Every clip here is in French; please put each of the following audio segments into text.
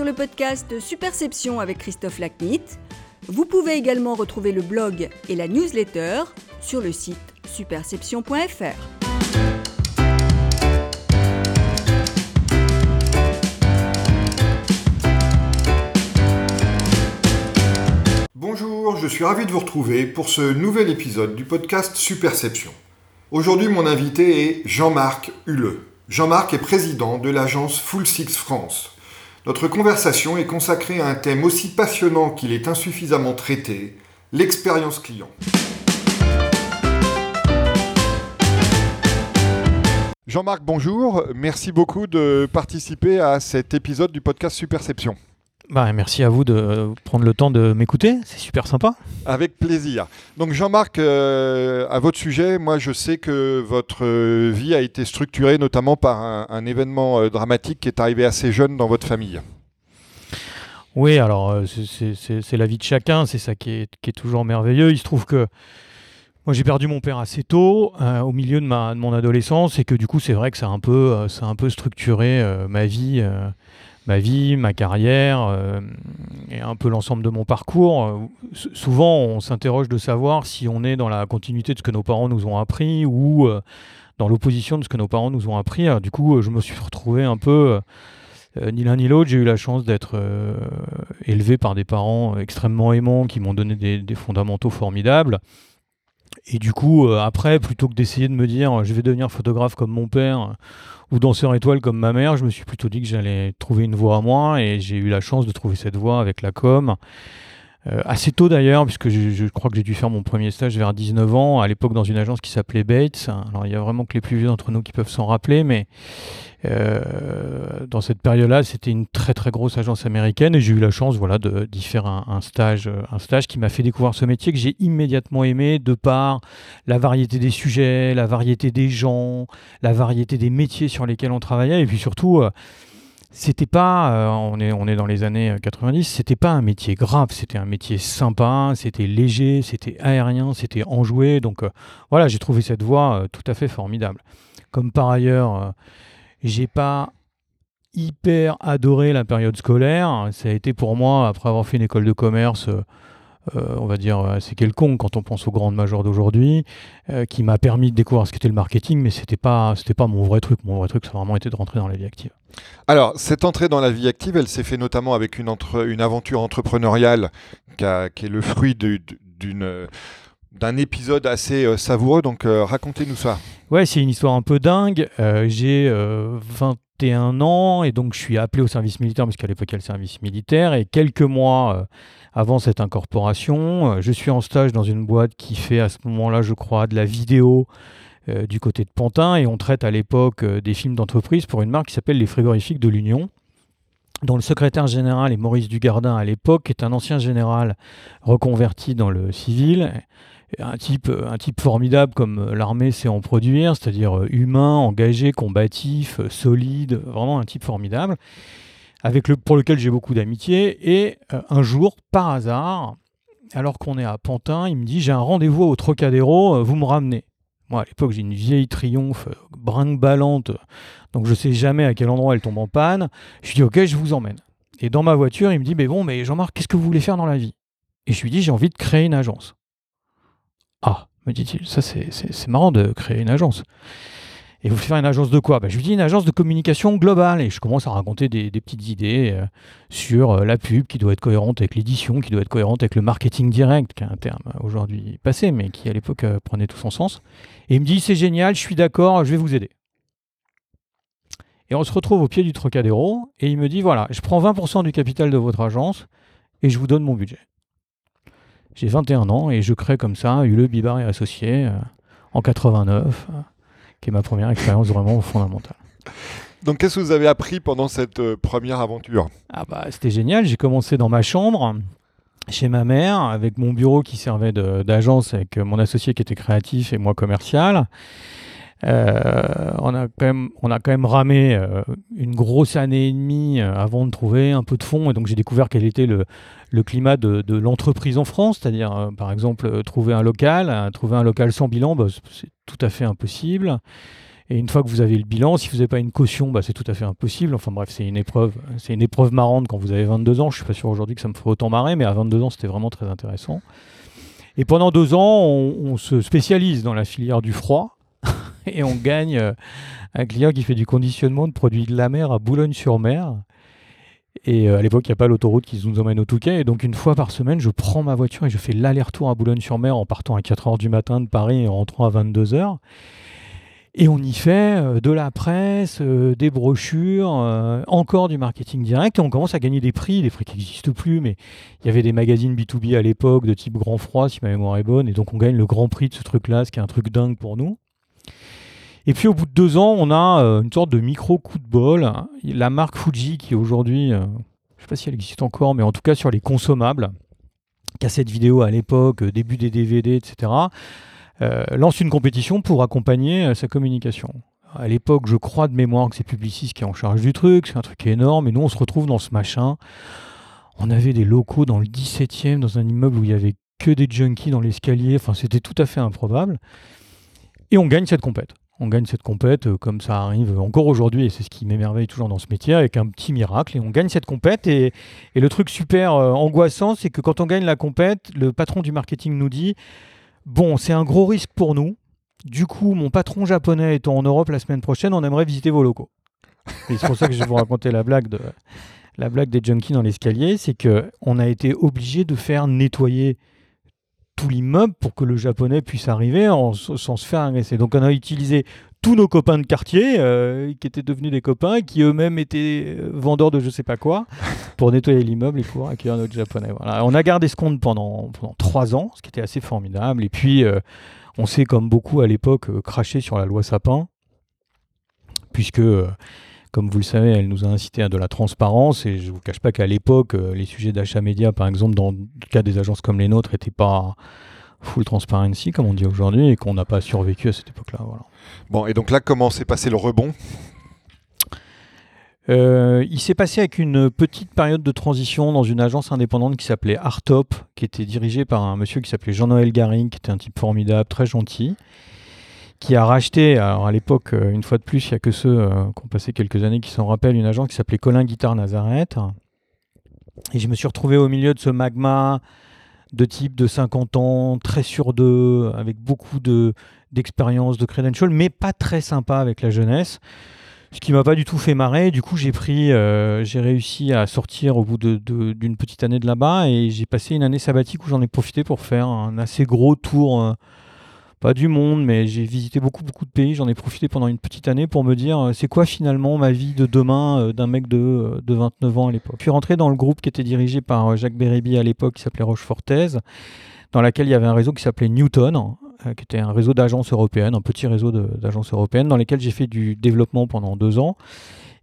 sur le podcast Superception avec Christophe Lacnit. Vous pouvez également retrouver le blog et la newsletter sur le site superception.fr. Bonjour, je suis ravi de vous retrouver pour ce nouvel épisode du podcast Superception. Aujourd'hui, mon invité est Jean-Marc Huleux. Jean-Marc est président de l'agence Full Six France. Notre conversation est consacrée à un thème aussi passionnant qu'il est insuffisamment traité, l'expérience client. Jean-Marc, bonjour. Merci beaucoup de participer à cet épisode du podcast Superception. Bah, merci à vous de prendre le temps de m'écouter, c'est super sympa. Avec plaisir. Donc Jean-Marc, euh, à votre sujet, moi je sais que votre vie a été structurée notamment par un, événement euh, dramatique qui est arrivé assez jeune dans votre famille. Oui, alors euh, c'est la vie de chacun, c'est ça qui est, toujours merveilleux. Il se trouve que moi j'ai perdu mon père assez tôt, au milieu de, ma, de, mon adolescence, et que du coup c'est vrai que ça a un peu, ça a un peu structuré ma vie ma vie, ma carrière euh, et un peu l'ensemble de mon parcours. Euh, souvent, on s'interroge de savoir si on est dans la continuité de ce que nos parents nous ont appris ou euh, dans l'opposition de ce que nos parents nous ont appris. du coup, je me suis retrouvé un peu ni l'un ni l'autre. J'ai eu la chance d'être élevé par des parents extrêmement aimants qui m'ont donné des, des, fondamentaux formidables. Et du coup, après, plutôt que d'essayer de me dire je vais devenir photographe comme mon père ou danseur étoile comme ma mère, je me suis plutôt dit que j'allais trouver une voie à moi et j'ai eu la chance de trouver cette voie avec la com. Euh, assez tôt d'ailleurs, puisque je, crois que j'ai dû faire mon premier stage vers 19 ans, à l'époque dans une agence qui s'appelait Bates. Alors il y a vraiment que les plus vieux d'entre nous qui peuvent s'en rappeler, mais euh, dans cette période-là, c'était une très très grosse agence américaine et j'ai eu la chance voilà, d'y faire un, stage, un stage qui m'a fait découvrir ce métier que j'ai immédiatement aimé de par la variété des sujets, la variété des gens, la variété des métiers sur lesquels on travaillait et puis surtout... Euh, c'était pas, euh, on, est, on est dans les années 90, c'était pas un métier grave, c'était un métier sympa, c'était léger, c'était aérien, c'était enjoué. Donc voilà, j'ai trouvé cette voie tout à fait formidable. Comme par ailleurs, j'ai pas hyper adoré la période scolaire. Ça a été pour moi, après avoir fait une école de commerce, euh, euh, on va dire assez quelconque quand on pense aux grandes majors d'aujourd'hui, euh, qui m'a permis de découvrir ce qu'était le marketing, mais c'était pas, c'était pas mon vrai truc. Mon vrai truc, ça a vraiment été de rentrer dans la vie active. Alors, cette entrée dans la vie active, elle s'est fait notamment avec une, entre, une aventure entrepreneuriale qui, qui est le fruit d'une d'un épisode assez euh, savoureux. Donc euh, racontez-nous ça. Ouais, c'est une histoire un peu dingue. Euh, j'ai 21 ans et donc je suis appelé au service militaire parce qu'à l'époque il y a le service militaire. Et quelques mois avant cette incorporation, je suis en stage dans une boîte qui fait à ce moment-là, je crois, de la vidéo. du côté de Pantin et on traite à l'époque des films d'entreprise pour une marque qui s'appelle les frigorifiques de l'Union dont le secrétaire général est Maurice Dugardin à l'époque, est un ancien général reconverti dans le civil un type, un type formidable comme l'armée sait en produire, c'est-à-dire euh, humain, engagé, combatif, euh, solide, vraiment un type formidable, avec le, pour lequel j'ai beaucoup d'amitié. Et euh, un jour, par hasard, alors qu'on est à Pantin, il me dit j'ai un rendez-vous au Trocadéro, vous me ramenez. Moi, à l'époque, j'ai une vieille triomphe brinque-ballante, donc je sais jamais à quel endroit elle tombe en panne. Je lui dis ok, je vous emmène. Et dans ma voiture, il me dit mais bon, mais Jean-Marc, qu'est-ce que vous voulez faire dans la vie? Et je lui dis j'ai envie de créer une agence. Ah, me dit-il, ça c'est marrant de créer une agence. Et vous faire une agence de quoi? Bah, Je lui dis une agence de communication globale. Et je commence à raconter des, petites idées euh, sur euh, la pub qui doit être cohérente avec l'édition, qui doit être cohérente avec le marketing direct, qui est un terme aujourd'hui passé, mais qui à l'époque euh, prenait tout son sens. Et il me dit c'est génial, je suis d'accord, je vais vous aider. Et on se retrouve au pied du Trocadéro, et il me dit voilà, je prends 20% du capital de votre agence, et je vous donne mon budget. J'ai 21 ans et je crée comme ça Hule, Bibar et Associés euh, en 89, euh, qui est ma première expérience vraiment fondamentale. Donc qu'est-ce que vous avez appris pendant cette euh, première aventure? Ah bah c'était génial, j'ai commencé dans ma chambre chez ma mère avec mon bureau qui servait d'agence avec mon associé qui était créatif et moi commercial. Euh, on, a quand même, on a quand même ramé euh, une grosse année et demie euh, avant de trouver un peu de fond. Et donc j'ai découvert quel était le, climat de, de l'entreprise en France. C'est-à-dire, par exemple, trouver un local. trouver un local sans bilan, bah, c'est tout à fait impossible. Et une fois que vous avez le bilan, si vous n'avez pas une caution, bah, c'est tout à fait impossible. Enfin bref, c'est une épreuve, c'est une épreuve marrante quand vous avez 22 ans. Je suis pas sûr aujourd'hui que ça me ferait autant marrer, mais à 22 ans, c'était vraiment très intéressant. Et pendant deux ans, on, se spécialise dans la filière du froid et on gagne euh, un client qui fait du conditionnement de produits de la mer à Boulogne-sur-Mer. Et euh, à l'époque, il n'y a pas l'autoroute qui nous emmène au Touquet. Et donc, une fois par semaine, je prends ma voiture et je fais l'aller-retour à Boulogne-sur-Mer en partant à 4h du matin de Paris et en rentrant à 22h. Et on y fait euh, de la presse, des brochures, encore du marketing direct. Et on commence à gagner des prix, des prix qui n'existent plus, mais il y avait des magazines B2B à l'époque de type Grand Froid, si ma mémoire est bonne. Et donc on gagne le grand prix de ce truc-là, ce qui est un truc dingue pour nous. Et puis au bout de deux ans, on a une sorte de micro coup de bol. La marque Fuji, qui aujourd'hui, je ne sais pas si elle existe encore, mais en tout cas sur les consommables, cassettes vidéo à l'époque, début des DVD, etc euh, lance une compétition pour accompagner euh, sa communication. À l'époque, je crois de mémoire que c'est Publicis qui est en charge du truc, c'est un truc énorme, et nous on se retrouve dans ce machin. On avait des locaux dans le 17e, dans un immeuble où il y avait que des junkies dans l'escalier, enfin c'était tout à fait improbable. Et on gagne cette compète. On gagne cette compète euh, comme ça arrive encore aujourd'hui, et c'est ce qui m'émerveille toujours dans ce métier, avec un petit miracle. Et on gagne cette compète. Et, et le truc super angoissant, c'est que quand on gagne la compète, le patron du marketing nous dit Bon, c'est un gros risque pour nous. Du coup, mon patron japonais étant en Europe la semaine prochaine, on aimerait visiter vos locaux. Et c'est pour ça que je vais vous raconter la blague, de, la blague des junkies dans l'escalier. C'est qu'on a été obligé de faire nettoyer tout l'immeuble pour que le japonais puisse arriver sans se faire agresser. Donc on a utilisé tous nos copains de quartier euh, qui étaient devenus des copains, qui eux-mêmes étaient euh, vendeurs de je sais pas quoi, pour nettoyer l'immeuble et pour accueillir notre japonais. Voilà. On a gardé ce compte pendant, pendant trois ans, ce qui était assez formidable. Et puis, euh, on s'est, comme beaucoup à l'époque, craché sur la loi Sapin, puisque, comme vous le savez, elle nous a incité à de la transparence. Et je ne vous cache pas qu'à l'époque, les sujets d'achat média, par exemple, dans le cas des agences comme les nôtres, n'étaient pas full transparency, comme on dit aujourd'hui, et qu'on n'a pas survécu à cette époque-là. Voilà. Bon, et donc là, comment s'est passé le rebond? Euh, il s'est passé avec une petite période de transition dans une agence indépendante qui s'appelait Artop, qui était dirigée par un monsieur qui s'appelait Jean-Noël Garing, qui était un type formidable, très gentil, qui a racheté, alors à l'époque, euh, une fois de plus, il n'y a que ceux euh, qui ont passé quelques années qui s'en rappellent, une agence qui s'appelait Colin Guitare Nazareth. Et je me suis retrouvé au milieu de ce magma de type de 50 ans, très sur d'eux, avec beaucoup de, d'expérience, de credentials, mais pas très sympa avec la jeunesse. Ce qui m'a pas du tout fait marrer. Du coup, j'ai pris, euh, j'ai réussi à sortir au bout d'une petite année de là-bas et j'ai passé une année sabbatique où j'en ai profité pour faire un assez gros tour, pas du monde, mais j'ai visité beaucoup beaucoup de pays. J'en ai profité pendant une petite année pour me dire euh, c'est quoi finalement ma vie de demain d'un mec de, de 29 ans à l'époque? Je suis rentré dans le groupe qui était dirigé par Jacques Bérébi à l'époque, qui s'appelait Rochefortez, dans laquelle il y avait un réseau qui s'appelait Newton, euh, qui était un réseau d'agences européennes, un petit réseau d'agences européennes, dans lesquelles j'ai fait du développement pendant deux ans.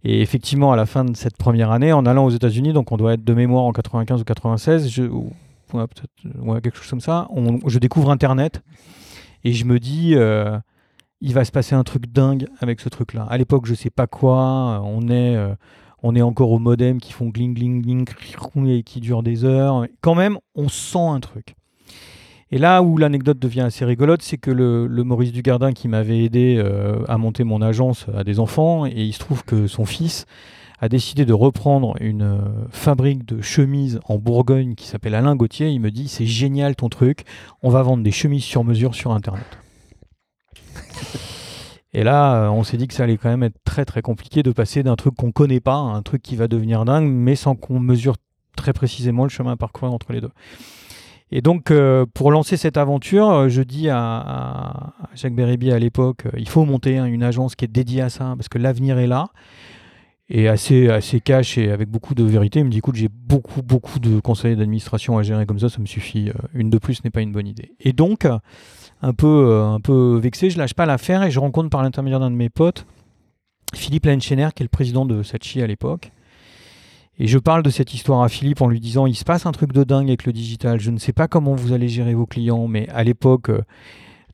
Et effectivement, à la fin de cette première année, en allant aux États-Unis, donc on doit être de mémoire en 95 ou 96, je, ou, quelque chose comme ça, je découvre Internet et je me dis, euh, il va se passer un truc dingue avec ce truc-là. À l'époque, je sais pas quoi, on est, euh, on est encore au modem qui font gling gling gling et qui durent des heures. Quand même, on sent un truc. Et là où l'anecdote devient assez rigolote, c'est que le, Maurice Dugardin qui m'avait aidé euh, à monter mon agence a des enfants, et il se trouve que son fils a décidé de reprendre une euh, fabrique de chemises en Bourgogne qui s'appelle Alain Gauthier. Il me dit c'est génial ton truc, on va vendre des chemises sur mesure sur Internet. Et là, euh, on s'est dit que ça allait quand même être très très compliqué de passer d'un truc qu'on connaît pas à un truc qui va devenir dingue, mais sans qu'on mesure très précisément le chemin à parcourir entre les deux. Et donc, euh, pour lancer cette aventure, je dis à, Jacques Bérébi à l'époque, il faut monter une agence qui est dédiée à ça, parce que l'avenir est là. Et assez, assez cash et avec beaucoup de vérité, il me dit, écoute, j'ai beaucoup, beaucoup de conseils d'administration à gérer comme ça, ça me suffit. Une de plus n'est pas une bonne idée. Et donc, un peu, un peu vexé, je lâche pas l'affaire et je rencontre par l'intermédiaire d'un de mes potes, Philippe Lenchener, qui est le président de Sachi à l'époque, et je parle de cette histoire à Philippe en lui disant il se passe un truc de dingue avec le digital. Je ne sais pas comment vous allez gérer vos clients, mais à l'époque, euh,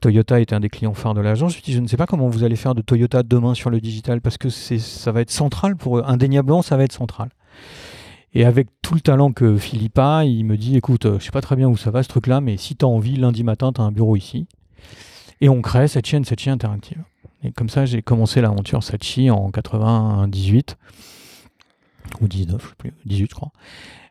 Toyota était un des clients phares de l'agence. Je dis je ne sais pas comment vous allez faire de Toyota demain sur le digital parce que ça va être central pour eux. Indéniablement, ça va être central. Et avec tout le talent que Philippe a, il me dit écoute, euh, je sais pas très bien où ça va ce truc-là, mais si tu as envie, lundi matin, tu as un bureau ici. Et on crée cette chaîne, cette interactive. Et comme ça, j'ai commencé l'aventure Sachi en 98 ou 19, je sais plus, 18 je crois,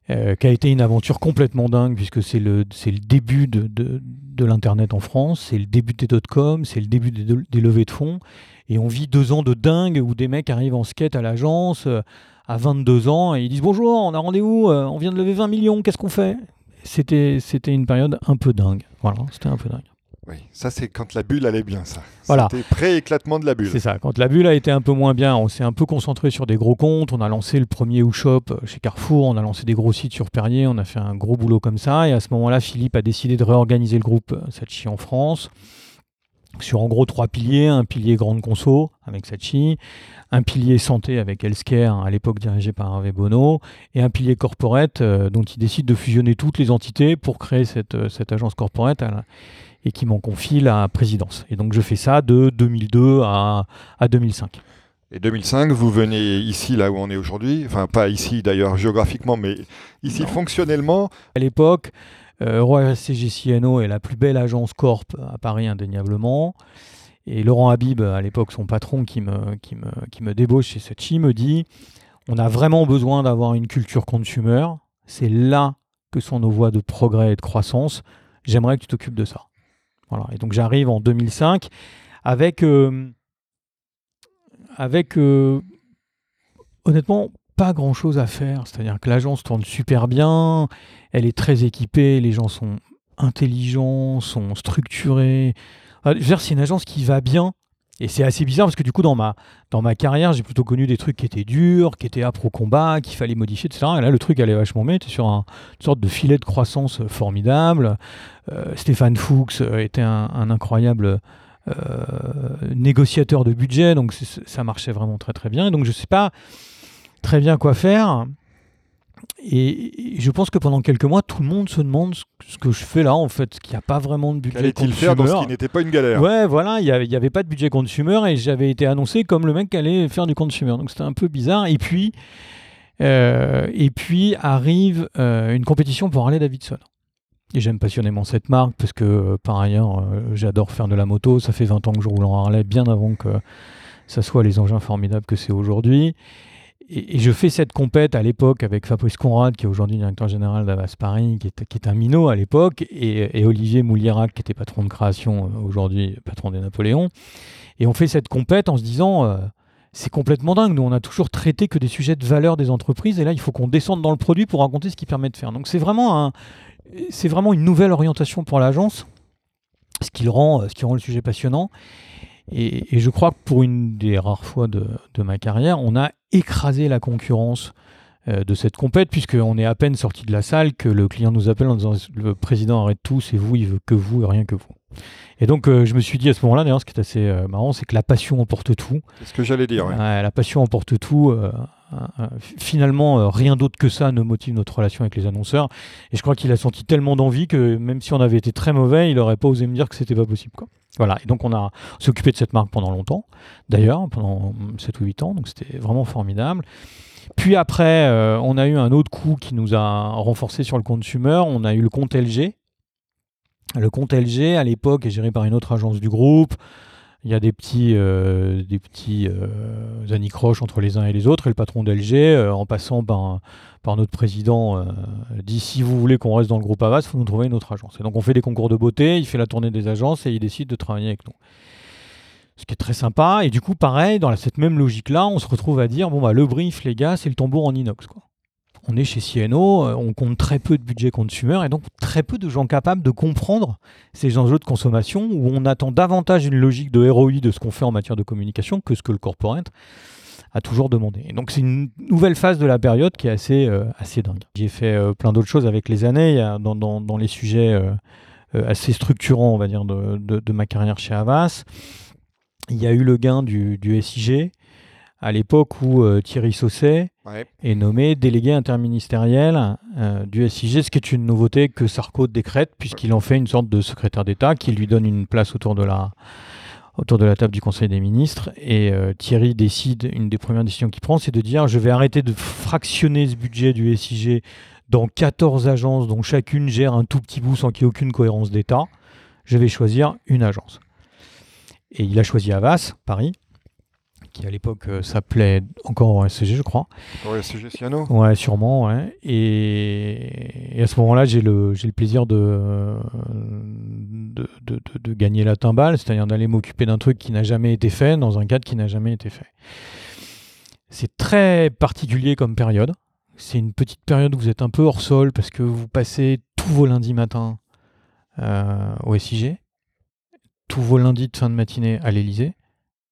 euh, qui a été une aventure complètement dingue puisque c'est le, c'est le début de, de, l'Internet en France, c'est le début des dot-com, c'est le début des, des, levées de fonds. Et on vit deux ans de dingue où des mecs arrivent en skate à l'agence euh, à 22 ans et ils disent Bonjour, on a rendez-vous, euh, on vient de lever 20 millions, qu'est-ce qu'on fait? C'était, c'était une période un peu dingue. Voilà, c'était un peu dingue. Oui, ça c'est quand la bulle allait bien, ça. Voilà. C'était pré-éclatement de la bulle. C'est ça. Quand la bulle a été un peu moins bien, on s'est un peu concentré sur des gros comptes. On a lancé le premier U-Shop chez Carrefour. On a lancé des gros sites sur Perrier. On a fait un gros boulot comme ça. Et à ce moment-là, Philippe a décidé de réorganiser le groupe Sachi en France sur en gros trois piliers. Un pilier grande conso avec Sachi, un pilier santé avec Healthcare, à l'époque dirigé par Hervé Bono, et un pilier corporate euh, dont il décide de fusionner toutes les entités pour créer cette, euh, cette agence corporate. Et qui m'en confie la présidence. Et donc je fais ça de 2002 à, à 2005. Et 2005, vous venez ici, là où on est aujourd'hui, enfin pas ici d'ailleurs géographiquement, mais ici non. fonctionnellement. À l'époque, euh, Roi CGCNO est la plus belle agence corp à Paris indéniablement. Et Laurent Habib, à l'époque son patron qui me, qui me, qui me débauche chez Sachi, me dit on a vraiment besoin d'avoir une culture consumer. C'est là que sont nos voies de progrès et de croissance. J'aimerais que tu t'occupes de ça. Et donc j'arrive en 2005 avec, euh, avec euh, honnêtement pas grand chose à faire. C'est-à-dire que l'agence tourne super bien, elle est très équipée, les gens sont intelligents, sont structurés. C'est une agence qui va bien. Et c'est assez bizarre parce que du coup, dans ma, carrière, j'ai plutôt connu des trucs qui étaient durs, qui étaient âpres au combat, qu'il fallait modifier, etc. Et là, le truc allait vachement bien. sur un, une sorte de filet de croissance formidable. Euh, Stéphane Fuchs était un, incroyable euh, négociateur de budget, donc ça marchait vraiment très très bien. Et donc je ne sais pas très bien quoi faire. Et, je pense que pendant quelques mois, tout le monde se demande ce que je fais là, en fait, qu'il n'y a pas vraiment de budget Qu'allait-il faire dans ce qui n'était pas une galère? Ouais, voilà, il n'y avait, avait, pas de budget consumer et j'avais été annoncé comme le mec qui allait faire du consumer. Donc c'était un peu bizarre. Et puis, euh, et puis arrive euh, une compétition pour Harley Davidson. Et j'aime passionnément cette marque parce que, euh, par ailleurs, j'adore faire de la moto. Ça fait 20 ans que je roule en Harley, bien avant que ça soit les engins formidables que c'est aujourd'hui. Et, je fais cette compète à l'époque avec Fabrice Conrad, qui est aujourd'hui directeur général d'Avas Paris, qui est, un minot à l'époque, et, Olivier Moulierac, qui était patron de création, euh, aujourd'hui patron des Napoléons. Et on fait cette compète en se disant, euh, c'est complètement dingue, nous on a toujours traité que des sujets de valeur des entreprises, et là il faut qu'on descende dans le produit pour raconter ce qui permet de faire. Donc c'est vraiment, une nouvelle orientation pour l'agence, ce qui rend le sujet passionnant. Et, et, je crois que pour une des rares fois de, de, ma carrière, on a écrasé la concurrence euh, de cette compète, puisqu'on est à peine sorti de la salle que le client nous appelle en disant le président arrête tout, c'est vous, il veut que vous et rien que vous. Et donc euh, je me suis dit à ce moment-là, d'ailleurs, ce qui est assez euh, marrant, c'est que la passion emporte tout. C'est ce que j'allais dire. Ouais. la passion emporte tout. Finalement, rien d'autre que ça ne motive notre relation avec les annonceurs. Et je crois qu'il a senti tellement d'envie que même si on avait été très mauvais, il n'aurait pas osé me dire que c'était pas possible. Quoi. Voilà, et donc on a s'est occupé de cette marque pendant longtemps, d'ailleurs, pendant 7 ou 8 ans, donc c'était vraiment formidable. Puis après, euh, on a eu un autre coup qui nous a renforcé sur le consumer, on a eu le compte LG. Le compte LG, à l'époque, est géré par une autre agence du groupe. Il y a des petits, euh, des petits euh, anicroches entre les uns et les autres. Et le patron d'LG, euh, en passant par, par notre président, dit si vous voulez qu'on reste dans le groupe Avas, il faut nous trouver une autre agence. Et donc on fait des concours de beauté, il fait la tournée des agences et il décide de travailler avec nous. Ce qui est très sympa. Et du coup, pareil, dans cette même logique-là, on se retrouve à dire bon, bah, le brief, les gars, c'est le tambour en inox. Quoi. On est chez CNO, on compte très peu de budget consumer et donc très peu de gens capables de comprendre ces enjeux de consommation où on attend davantage une logique de ROI de ce qu'on fait en matière de communication que ce que le corporate a toujours demandé. Et donc c'est une nouvelle phase de la période qui est assez, euh, assez dingue. J'ai fait euh, plein d'autres choses avec les années, dans, dans, les sujets euh, assez structurants, on va dire, de, de, ma carrière chez Avas. Il y a eu le gain du, du SIG à l'époque où euh, Thierry Sausset ouais. est nommé délégué interministériel euh, du SIG, ce qui est une nouveauté que Sarko décrète, puisqu'il en fait une sorte de secrétaire d'État qui lui donne une place autour de la, table du Conseil des ministres. Et euh, Thierry décide, une des premières décisions qu'il prend, c'est de dire je vais arrêter de fractionner ce budget du SIG dans 14 agences dont chacune gère un tout petit bout sans qu'il y ait aucune cohérence d'État. Je vais choisir une agence. Et il a choisi Havas, Paris, qui à l'époque euh, s'appelait encore SCG, je crois. Ouais, SCG Ciano. Ouais, sûrement, ouais. Et, et à ce moment-là, j'ai le, j'ai le plaisir de, de, de, de- de gagner la timbale, c'est-à-dire d'aller m'occuper d'un truc qui n'a jamais été fait dans un cadre qui n'a jamais été fait. C'est très particulier comme période. C'est une petite période où vous êtes un peu hors sol parce que vous passez tous vos lundis matins euh, au SIG, tous vos lundis de fin de matinée à l'Elysée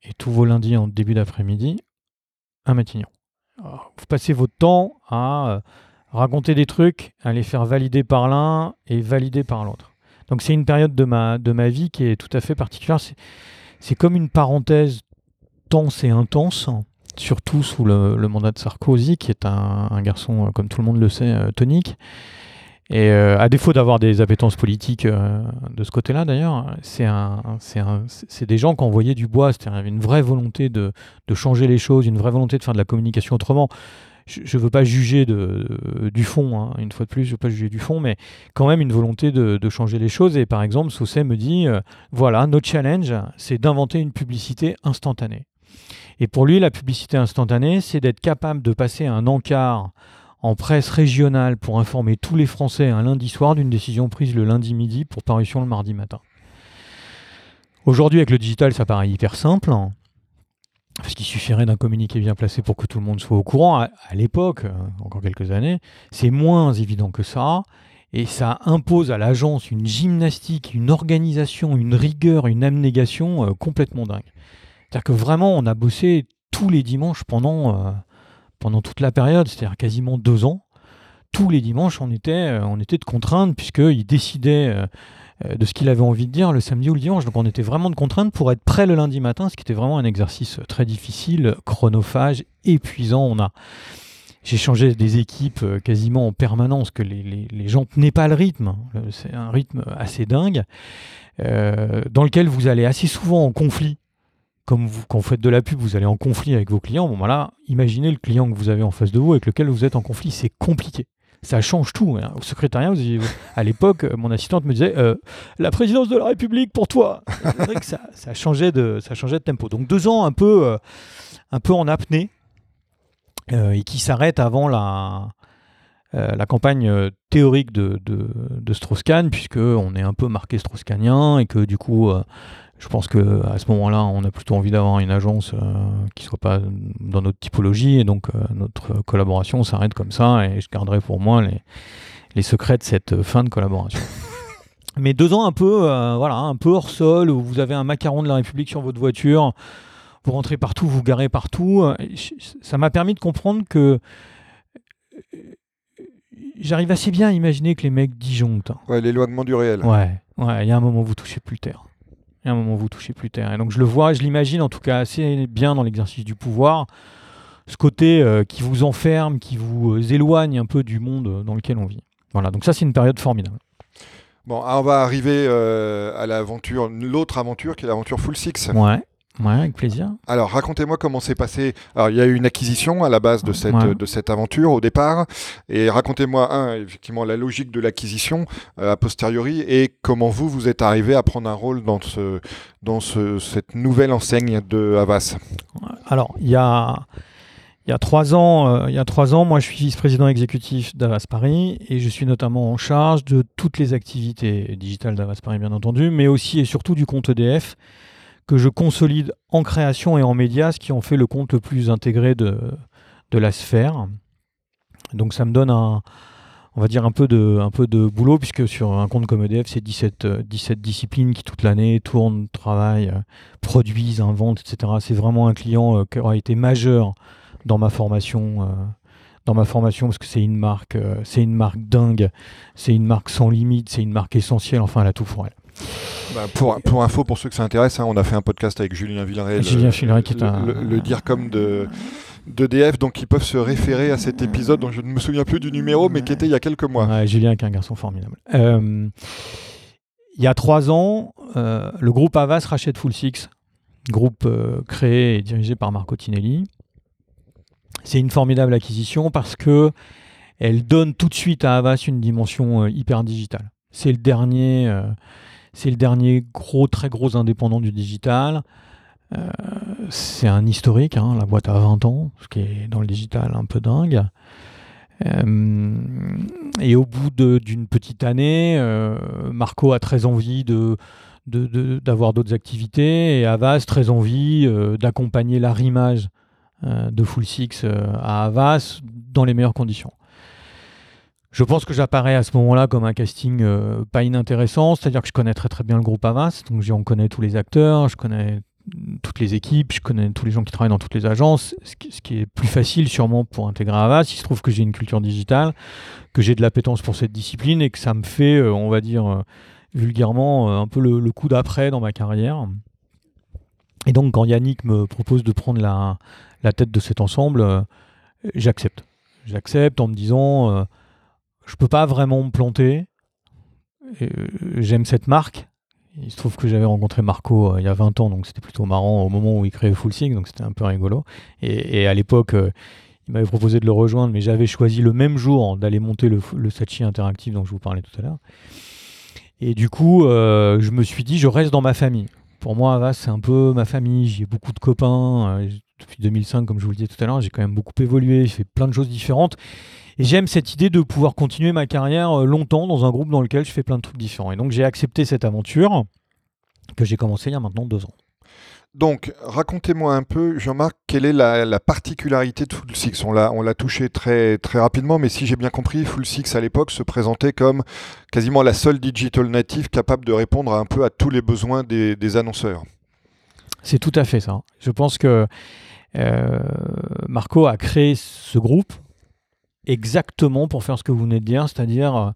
et tous vos lundis en début d'après-midi à Matignon. Alors, Vous passez votre temps à euh, raconter des trucs, à les faire valider par l'un et valider par l'autre. Donc c'est une période de ma, de ma vie qui est tout à fait particulière. C'est, comme une parenthèse tense et intense, surtout sous le, mandat de Sarkozy, qui est un, un garçon, euh, comme tout le monde le sait, euh, tonique. Et euh, à défaut d'avoir des appétences politiques euh, de ce côté-là, d'ailleurs, c'est, des gens qui envoyaient du bois. C'est-à-dire, une vraie volonté de, changer les choses, une vraie volonté de faire de la communication autrement. Je ne veux pas juger du fond, hein, une fois de plus, je ne veux pas juger du fond, mais quand même une volonté de, changer les choses. Et par exemple, Saucet me dit, euh, voilà, notre challenge, c'est d'inventer une publicité instantanée. Et pour lui, la publicité instantanée, c'est d'être capable de passer un encart en presse régionale pour informer tous les Français un lundi soir d'une décision prise le lundi midi pour parution le mardi matin. Aujourd'hui, avec le digital, ça paraît hyper simple. hein, Parce qu'il suffirait d'un communiqué bien placé pour que tout le monde soit au courant. À, l'époque, euh, encore quelques années, c'est moins évident que ça. Et ça impose à l'agence une gymnastique, une organisation, une rigueur, une abnégation euh, complètement dingue. C'est-à-dire que vraiment, on a bossé tous les dimanches pendant, euh, pendant toute la période, c'est-à-dire quasiment deux ans. Tous les dimanches, on était, euh, on était de contrainte, puisqu'il décidait euh, euh, de ce qu'il avait envie de dire le samedi ou le dimanche. Donc on était vraiment de contrainte pour être prêt le lundi matin, ce qui était vraiment un exercice très difficile, chronophage, épuisant. On a, j'ai changé des équipes quasiment en permanence, que les, les, les gens tenaient pas le rythme. Euh, C'est un rythme assez dingue, dans lequel vous allez assez souvent en conflit. Comme vous, quand vous faites de la pub, vous allez en conflit avec vos clients. Bon, voilà, imaginez le client que vous avez en face de vous avec lequel vous êtes en conflit. C'est compliqué. Ça change tout. hein. Au secrétariat, à l'époque, euh, mon assistante me disait euh, La présidence de la République pour toi. Ça, changeait de, ça changeait de tempo. Donc deux ans un peu, euh, en apnée et qui s'arrête avant la, la campagne théorique de, de, de Strauss-Kahn, puisqu'on est un peu marqué strauss-kahnien et que du coup, je pense que à ce moment-là, on a plutôt envie d'avoir une agence euh, qui soit pas dans notre typologie et donc euh, notre collaboration s'arrête comme ça et je garderai pour moi les, les secrets de cette fin de collaboration. Mais deux ans un peu, euh, voilà, un peu hors sol, où vous avez un macaron de la République sur votre voiture, vous rentrez partout, vous garez partout. Ça m'a permis de comprendre que euh, j'arrive assez bien à imaginer que les mecs disjonctent. Ouais, l'éloignement du réel. Ouais, ouais, il y a un moment où vous touchez plus terre. Y a un moment vous touchez plus terre. Et donc je le vois, je l'imagine en tout cas assez bien dans l'exercice du pouvoir. Ce côté euh, qui vous enferme, qui vous euh, éloigne un peu du monde euh, dans lequel on vit. Voilà, donc ça c'est une période formidable. Bon, ah, on va arriver euh, à l'aventure, l'autre aventure qui est l'aventure Full Six. Ouais, ouais, avec plaisir. Alors, racontez-moi comment c'est passé. Alors, il y a eu une acquisition à la base de cette, Ouais. de cette aventure au départ. Et racontez-moi, un, effectivement, la logique de l'acquisition euh, a posteriori et comment vous, vous êtes arrivé à prendre un rôle dans, ce, dans ce, cette nouvelle enseigne de Havas. Alors, il y a, il y a trois ans, euh, il y a trois ans, moi je suis vice-président exécutif d'Avas Paris et je suis notamment en charge de toutes les activités digitales d'Avas Paris, bien entendu, mais aussi et surtout du compte EDF que je consolide en création et en médias, ce qui en fait le compte le plus intégré de, de la sphère. Donc ça me donne un, on va dire un peu de, un peu de boulot, puisque sur un compte comme EDF, c'est 17, euh, 17 disciplines qui toute l'année tournent, travaillent, euh, produisent, inventent, etc. C'est vraiment un client euh, qui aura été majeur dans ma formation. euh, dans ma formation parce que c'est une marque euh, c'est une marque dingue c'est une marque sans limite c'est une marque essentielle enfin elle a tout pour Bah, pour, pour info, pour ceux que ça intéresse, hein, on a fait un podcast avec Julien Villeray, Julien le, Villeray qui est un- le, le DIRCOM de d'EDF, donc ils peuvent se référer à cet épisode dont je ne me souviens plus du numéro, mais qui était il y a quelques mois. Ouais, Julien est un garçon formidable. Euh, il y a trois ans, euh, le groupe Avas rachète Full Six, groupe euh, créé et dirigé par Marco Tinelli. C'est une formidable acquisition parce que elle donne tout de suite à Avas une dimension hyper digitale. C'est le dernier, c'est le dernier gros, très gros indépendant du digital. Euh, c'est un historique, hein, la boîte a 20 ans, ce qui est dans le digital un peu dingue. Euh, et au bout d'une petite année, euh, Marco a très envie d'avoir d'autres activités et Avas très envie d'accompagner l'arrimage de Full Six à Avas dans les meilleures conditions. Je pense que j'apparais à ce moment-là comme un casting pas inintéressant, c'est-à-dire que je connais très très bien le groupe Avas, donc j'en connais tous les acteurs, je connais toutes les équipes, je connais tous les gens qui travaillent dans toutes les agences, ce qui, est plus facile sûrement pour intégrer Avas. Il se trouve que j'ai une culture digitale, que j'ai de l'appétence pour cette discipline et que ça me fait, euh, on va dire euh, vulgairement, euh, un peu le, coup d'après dans ma carrière. Et donc quand Yannick me propose de prendre la, tête de cet ensemble, j'accepte. J'accepte en me disant, je peux pas vraiment me planter. J'aime cette marque, il se trouve que j'avais rencontré Marco euh, il y a 20 ans, donc c'était plutôt marrant au moment où il créait Full Sync, donc c'était un peu rigolo. Et, à l'époque, euh, il m'avait proposé de le rejoindre, mais j'avais choisi le même jour d'aller monter le, le Sachi interactif dont je vous parlais tout à l'heure. Et du coup, euh, je me suis dit, je reste dans ma famille. Pour moi, Avas, c'est un peu ma famille. J'ai beaucoup de copains. depuis 2005, comme je vous le disais tout à l'heure, j'ai quand même beaucoup évolué. J'ai fait plein de choses différentes. Et j'aime cette idée de pouvoir continuer ma carrière euh, longtemps dans un groupe dans lequel je fais plein de trucs différents. Et donc j'ai accepté cette aventure que j'ai commencé il y a maintenant deux ans. Donc, racontez-moi un peu, Jean-Marc, quelle est la, particularité de Full Six? On l'a, on l'a touché très, très rapidement, mais si j'ai bien compris, Full Six à l'époque se présentait comme quasiment la seule digital native capable de répondre un peu à tous les besoins des, annonceurs. C'est tout à fait ça. Je pense que euh, Marco a créé ce groupe exactement pour faire ce que vous venez de dire, c'est-à-dire euh,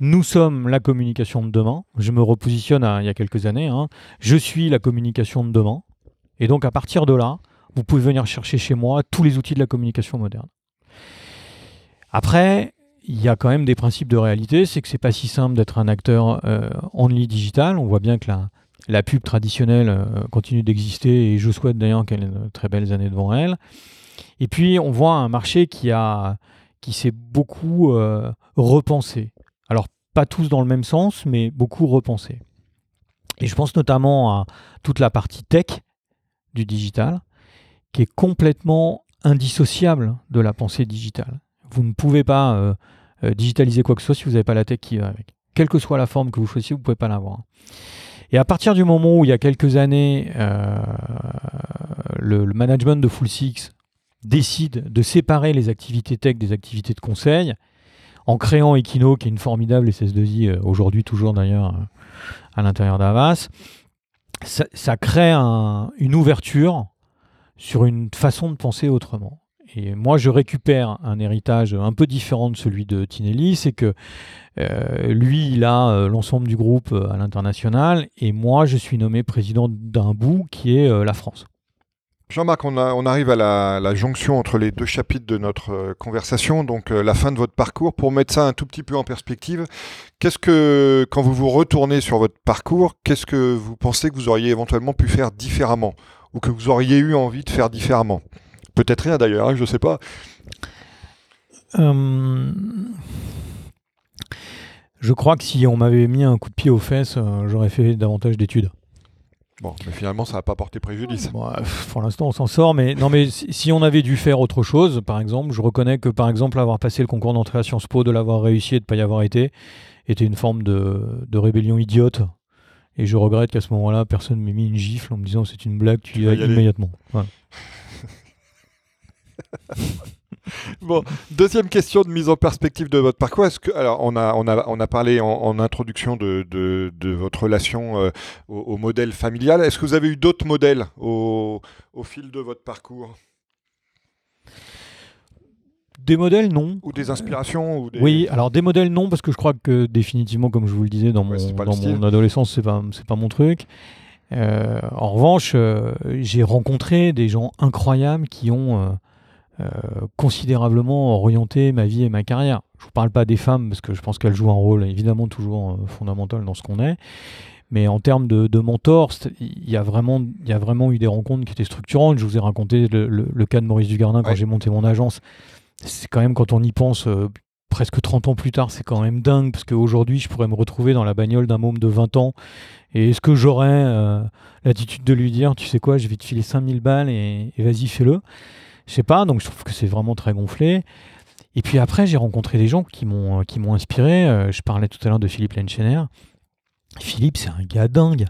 nous sommes la communication de demain. Je me repositionne il y a quelques années. Hein. Je suis la communication de demain. Et donc à partir de là, vous pouvez venir chercher chez moi tous les outils de la communication moderne. Après, il y a quand même des principes de réalité, c'est que c'est pas si simple d'être un acteur euh, only digital. On voit bien que la, la pub traditionnelle euh, continue d'exister et je souhaite d'ailleurs qu'elle ait de très belles années devant elle. Et puis on voit un marché qui a qui s'est beaucoup euh, repensé. Alors, pas tous dans le même sens, mais beaucoup repensé. Et je pense notamment à toute la partie tech du digital, qui est complètement indissociable de la pensée digitale. Vous ne pouvez pas euh, euh, digitaliser quoi que ce soit si vous n'avez pas la tech qui va avec. Quelle que soit la forme que vous choisissez, vous ne pouvez pas l'avoir. Et à partir du moment où, il y a quelques années, le, le, management de Full Six décide de séparer les activités tech des activités de conseil en créant Equino, qui est une formidable SS2I, euh, aujourd'hui toujours d'ailleurs euh, à l'intérieur d'Avas, ça, crée une ouverture sur une façon de penser autrement. Et moi, je récupère un héritage un peu différent de celui de Tinelli, c'est que euh, lui, il a l'ensemble du groupe à l'international, et moi, je suis nommé président d'un bout qui est la France. Jean-Marc, on, arrive à la, jonction entre les deux chapitres de notre euh, conversation, donc euh, la fin de votre parcours. Pour mettre ça un tout petit peu en perspective, qu'est-ce que, quand vous vous retournez sur votre parcours, qu'est-ce que vous pensez que vous auriez éventuellement pu faire différemment ou que vous auriez eu envie de faire différemment? Peut-être rien d'ailleurs, hein, je ne sais pas. Euh, je crois que si on m'avait mis un coup de pied aux fesses, j'aurais fait davantage d'études. Bon, mais finalement, ça n'a pas porté préjudice. pour l'instant, on s'en sort, mais non, mais si on avait dû faire autre chose, par exemple, je reconnais que par exemple avoir passé le concours d'entrée à Sciences Po, de l'avoir réussi et de ne pas y avoir été, était une forme de, rébellion idiote. Et je regrette qu'à ce moment-là, personne ne m'ait mis une gifle en me disant c'est une blague, tu y vas immédiatement. bon, deuxième question de mise en perspective de votre parcours. Est-ce que, alors, on a, on a, on a parlé en, introduction de, de, votre relation euh, au, modèle familial. Est-ce que vous avez eu d'autres modèles au, au, fil de votre parcours? Des modèles, non. Ou des inspirations ou Oui, alors des modèles, non, parce que je crois que définitivement, comme je vous le disais, dans, mon, dans mon adolescence, c'est pas, pas mon truc. Euh, en revanche, euh, j'ai rencontré des gens incroyables qui ont considérablement orienté ma vie et ma carrière. Je ne vous parle pas des femmes parce que je pense qu'elles jouent un rôle évidemment toujours euh, fondamental dans ce qu'on est. Mais en termes de, de mentors, il y, a vraiment, il y a vraiment eu des rencontres qui étaient structurantes. Je vous ai raconté le, cas de Maurice Dugardin quand j'ai monté mon agence. C'est quand même, quand on y pense, euh, presque 30 ans plus tard, c'est quand même dingue, parce qu'aujourd'hui, je pourrais me retrouver dans la bagnole d'un môme de 20 ans, et est-ce que j'aurais euh, l'attitude de lui dire, tu sais quoi, je vais te filer 5000 balles et, vas-y, fais-le Je sais pas, donc je trouve que c'est vraiment très gonflé. Et puis après, j'ai rencontré des gens qui m'ont m'ont inspiré. Euh, je parlais tout à l'heure de Philippe Lenchener. Philippe, c'est un gars dingue.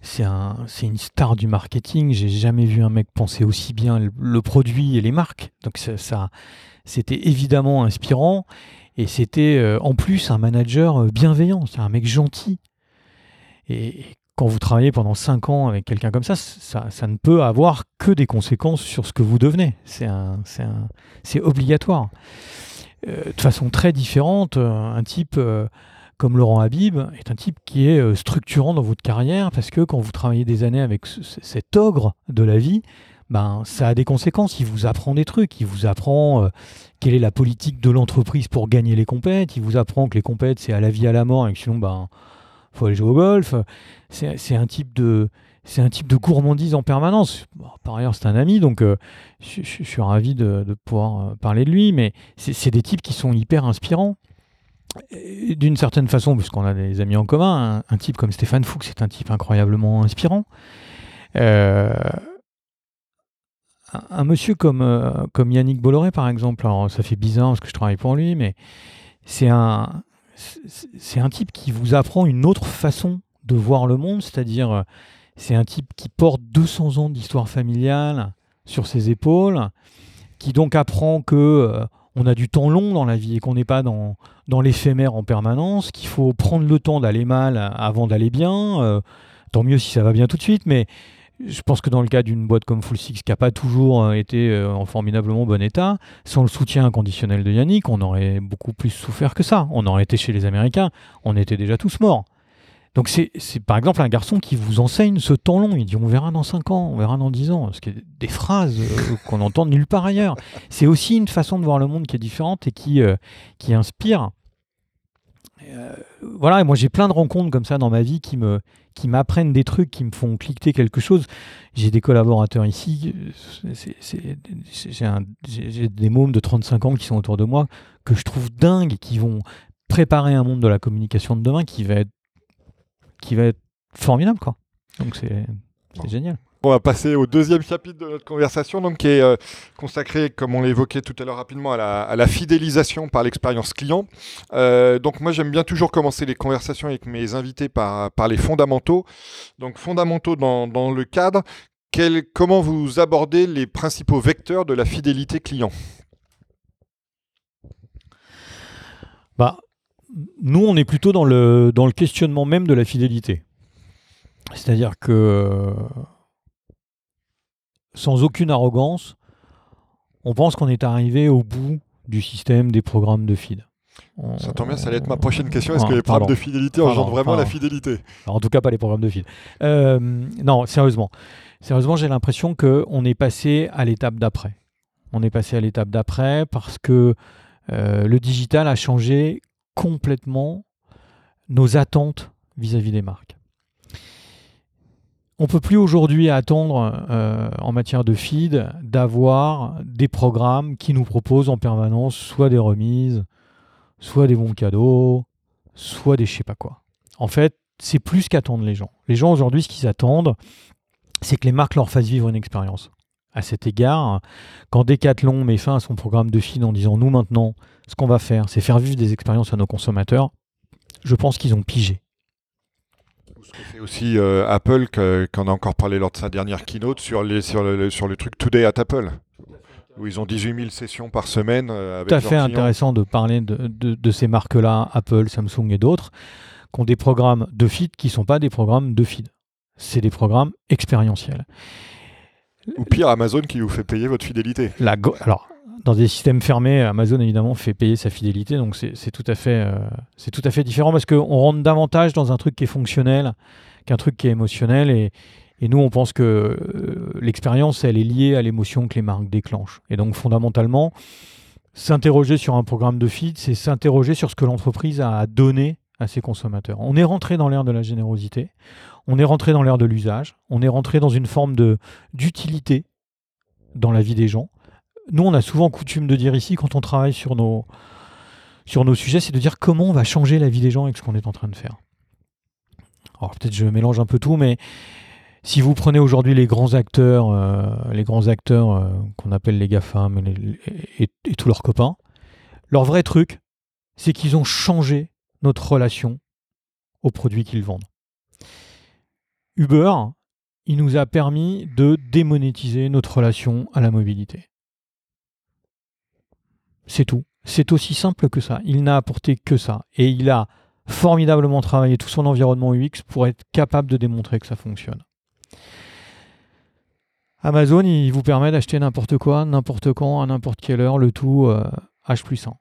C'est une star du marketing. J'ai jamais vu un mec penser aussi bien le, produit et les marques. Donc ça, c'était évidemment inspirant. Et c'était euh, en plus un manager bienveillant. C'est un mec gentil. Et, quand vous travaillez pendant 5 ans avec quelqu'un comme ça, ça, ne peut avoir que des conséquences sur ce que vous devenez. C'est obligatoire. Euh, de façon très différente, euh, un type euh, comme Laurent Habib est un type qui est structurant dans votre carrière parce que quand vous travaillez des années avec cet ogre de la vie, ben, ça a des conséquences. Il vous apprend des trucs. Il vous apprend quelle est la politique de l'entreprise pour gagner les compètes. Il vous apprend que les compètes, c'est à la vie, à la mort et que sinon, ben, faut aller jouer au golf. C'est un type de gourmandise en permanence. par ailleurs, c'est un ami, donc euh, je, suis ravi de, pouvoir euh, parler de lui, mais c'est des types qui sont hyper inspirants. D'une certaine façon, puisqu'on a des amis en commun, un, type comme Stéphane Fuchs c'est un type incroyablement inspirant. Euh, un, monsieur comme, comme Yannick Bolloré, par exemple, alors ça fait bizarre parce que je travaille pour lui, mais c'est un, c'est un type qui vous apprend une autre façon de voir le monde, c'est-à-dire euh, c'est un type qui porte 200 ans d'histoire familiale sur ses épaules, qui donc apprend que euh, on a du temps long dans la vie et qu'on n'est pas dans, l'éphémère en permanence, qu'il faut prendre le temps d'aller mal avant d'aller bien. Euh, tant mieux si ça va bien tout de suite, mais je pense que dans le cas d'une boîte comme Full Six, qui n'a pas toujours euh, été euh, en formidablement bon état, sans le soutien inconditionnel de Yannick, on aurait beaucoup plus souffert que ça. On aurait été chez les Américains, on était déjà tous morts. Donc c'est par exemple un garçon qui vous enseigne ce temps long. Il dit on verra dans 5 ans, on verra dans 10 ans. Ce qui est des phrases euh, qu'on entend nulle part ailleurs. C'est aussi une façon de voir le monde qui est différente et qui, qui inspire. Voilà, et moi j'ai plein de rencontres comme ça dans ma vie qui me, qui m'apprennent des trucs, qui me font cliquer quelque chose. J'ai des collaborateurs ici, j'ai des mômes de 35 ans qui sont autour de moi, que je trouve dingues, qui vont préparer un monde de la communication de demain qui va être, qui va être formidable. Quoi. Donc c'est génial. On va passer au deuxième chapitre de notre conversation, donc, qui est euh, consacré, comme on l'évoquait tout à l'heure rapidement, à la, fidélisation par l'expérience client. Euh, donc moi j'aime bien toujours commencer les conversations avec mes invités par, les fondamentaux. Donc fondamentaux dans, le cadre, comment vous abordez les principaux vecteurs de la fidélité client? Bah, Nous on est plutôt dans le questionnement même de la fidélité. C'est-à-dire que sans aucune arrogance, on pense qu'on est arrivé au bout du système des programmes de feed. ça tombe bien, ça allait être ma prochaine question. Est-ce que les programmes de fidélité engendrent vraiment la fidélité En tout cas, pas les programmes de feed. Euh, non, sérieusement. Sérieusement, j'ai l'impression qu'on est passé à l'étape d'après. On est passé à l'étape d'après parce que euh, le digital a changé complètement nos attentes vis à -vis des marques on peut plus aujourd'hui attendre euh, en matière de feed d'avoir des programmes qui nous proposent en permanence soit des remises, soit des bons cadeaux, soit des je sais pas quoi. En fait, c'est plus qu'attendre les gens. Les gens aujourd'hui, ce qu'ils attendent, c'est que les marques leur fassent vivre une expérience. À cet égard, quand Decathlon met fin à son programme de feed en disant nous maintenant, ce qu'on va faire, c'est faire vivre des expériences à nos consommateurs, je pense qu'ils ont pigé fait aussi euh, Apple, qu'on a encore parlé lors de sa dernière keynote, sur, les, sur, le, sur le truc Today at Apple, où ils ont 18 000 sessions par semaine. Euh, Tout à fait intéressant de parler de, de, ces marques-là, Apple, Samsung et d'autres, qui ont des programmes de feed qui ne sont pas des programmes de feed. C'est des programmes expérientiels. Ou pire, Amazon qui vous fait payer votre fidélité. La Alors, dans des systèmes fermés, Amazon évidemment fait payer sa fidélité, donc c'est tout, à fait, euh, tout à fait différent parce qu'on rentre davantage dans un truc qui est fonctionnel qu'un truc qui est émotionnel et, et nous on pense que euh, l'expérience elle est liée à l'émotion que les marques déclenchent. Et donc fondamentalement, s'interroger sur un programme de feed, c'est s'interroger sur ce que l'entreprise a à donner à ses consommateurs. On est rentré dans l'ère de la générosité, on est rentré dans l'ère de l'usage, on est rentré dans une forme d'utilité dans la vie des gens nous, on a souvent coutume de dire ici, quand on travaille sur nos, sur nos sujets, c'est de dire comment on va changer la vie des gens avec ce qu'on est en train de faire. Alors peut-être je mélange un peu tout, mais si vous prenez aujourd'hui les grands acteurs, euh, les grands acteurs euh, qu'on appelle les GAFAM et, et, tous leurs copains, leur vrai truc, c'est qu'ils ont changé notre relation aux produits qu'ils vendent. Uber, il nous a permis de démonétiser notre relation à la mobilité. C'est tout. C'est aussi simple que ça. Il n'a apporté que ça. Et il a formidablement travaillé tout son environnement UX pour être capable de démontrer que ça fonctionne. Amazon, il vous permet d'acheter n'importe quoi, n'importe quand, à n'importe quelle heure, le tout euh, H plus 1.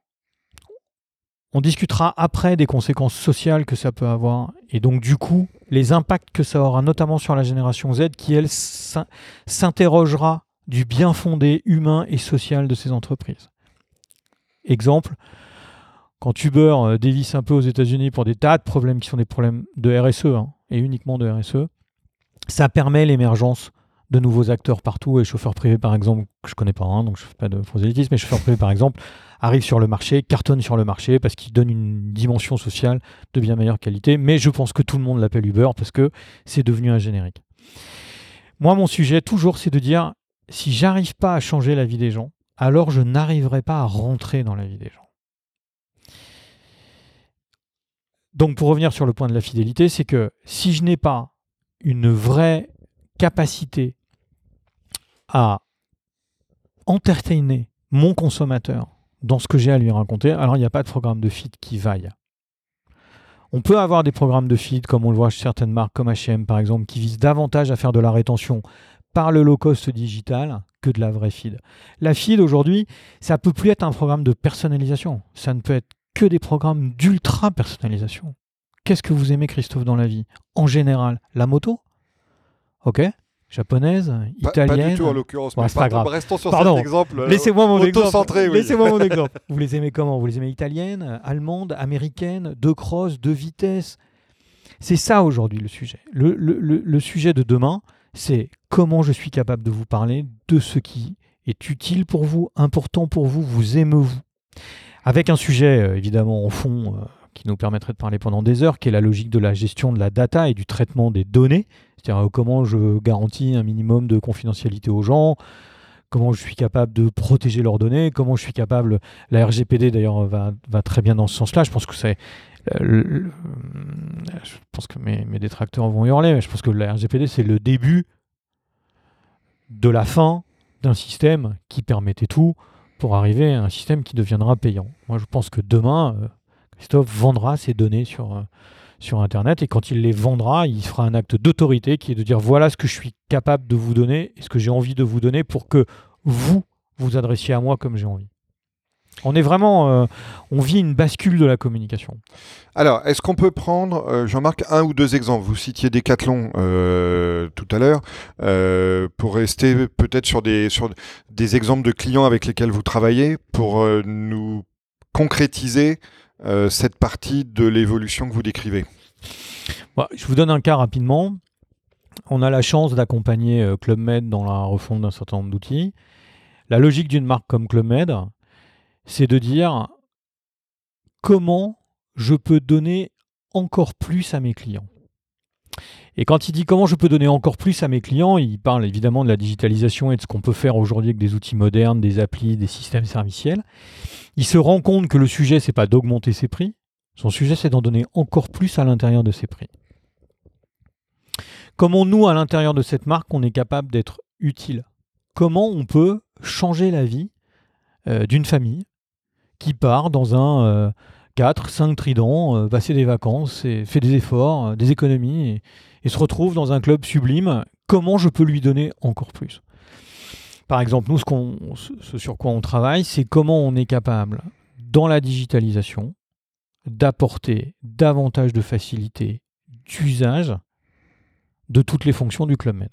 On discutera après des conséquences sociales que ça peut avoir et donc du coup les impacts que ça aura notamment sur la génération Z qui elle s'interrogera du bien fondé humain et social de ces entreprises. Exemple, quand Uber euh, dévisse un peu aux États-Unis pour des tas de problèmes qui sont des problèmes de RSE hein, et uniquement de RSE, ça permet l'émergence de nouveaux acteurs partout et chauffeurs privés par exemple, que je connais pas, hein, donc je fais pas de prosélytisme, mais chauffeurs privés par exemple arrivent sur le marché, cartonnent sur le marché parce qu'ils donnent une dimension sociale de bien meilleure qualité, mais je pense que tout le monde l'appelle Uber parce que c'est devenu un générique. Moi mon sujet toujours c'est de dire si j'arrive pas à changer la vie des gens, alors je n'arriverai pas à rentrer dans la vie des gens. Donc pour revenir sur le point de la fidélité, c'est que si je n'ai pas une vraie capacité à entertainer mon consommateur dans ce que j'ai à lui raconter, alors il n'y a pas de programme de feed qui vaille. On peut avoir des programmes de feed, comme on le voit chez certaines marques comme HM par exemple, qui visent davantage à faire de la rétention par le low cost digital que de la vraie feed. La feed aujourd'hui, ça peut plus être un programme de personnalisation. Ça ne peut être que des programmes d'ultra personnalisation. Qu'est-ce que vous aimez, Christophe, dans la vie? En général, la moto? Ok Japonaise, italienne. Pas, du tout en l'occurrence. c'est pas grave. Restons sur Pardon. cet exemple. Euh, Laissez-moi mon exemple. Oui. Laissez-moi mon exemple. Vous les aimez comment? Vous les aimez italiennes, allemandes, américaines, de cross, de vitesse? C'est ça aujourd'hui le sujet. Le, le, le sujet de demain, c'est comment je suis capable de vous parler de ce qui est utile pour vous, important pour vous, vous aimez-vous. Avec un sujet euh, évidemment en fond euh, qui nous permettrait de parler pendant des heures, qui est la logique de la gestion de la data et du traitement des données, c'est-à-dire euh, comment je garantis un minimum de confidentialité aux gens, comment je suis capable de protéger leurs données, comment je suis capable, la RGPD d'ailleurs va, très bien dans ce sens-là, je pense que c'est je pense que mes, mes, détracteurs vont hurler, mais je pense que la RGPD c'est le début de la fin d'un système qui permettait tout pour arriver à un système qui deviendra payant. Moi, je pense que demain, euh, Christophe vendra ses données sur, euh, sur Internet et quand il les vendra, il fera un acte d'autorité qui est de dire voilà ce que je suis capable de vous donner et ce que j'ai envie de vous donner pour que vous vous adressiez à moi comme j'ai envie. On est vraiment, euh, on vit une bascule de la communication. Alors, est-ce qu'on peut prendre, euh, Jean-Marc, un ou deux exemples? Vous citiez Decathlon euh, tout à l'heure, pour rester peut-être sur des, sur des exemples de clients avec lesquels vous travaillez, pour nous concrétiser cette partie de l'évolution que vous décrivez. Bah, je vous donne un cas rapidement. On a la chance d'accompagner Club Med dans la refonte d'un certain nombre d'outils. La logique d'une marque comme Club Med, c'est de dire comment je peux donner encore plus à mes clients. Et quand il dit comment je peux donner encore plus à mes clients, il parle évidemment de la digitalisation et de ce qu'on peut faire aujourd'hui avec des outils modernes, des applis, des systèmes serviciels. Il se rend compte que le sujet, c'est pas d'augmenter ses prix. Son sujet, c'est d'en donner encore plus à l'intérieur de ses prix. Comment nous, à l'intérieur de cette marque, on est capable d'être utile? Comment on peut changer la vie euh, d'une famille qui part dans un 4, euh, 5 tridents, euh, passer des vacances, fait des efforts, euh, des économies, et, se retrouve dans un club sublime. Comment je peux lui donner encore plus? Par exemple, nous, ce sur quoi on travaille, c'est comment on est capable, dans la digitalisation, d'apporter davantage de facilité d'usage de toutes les fonctions du Club Med.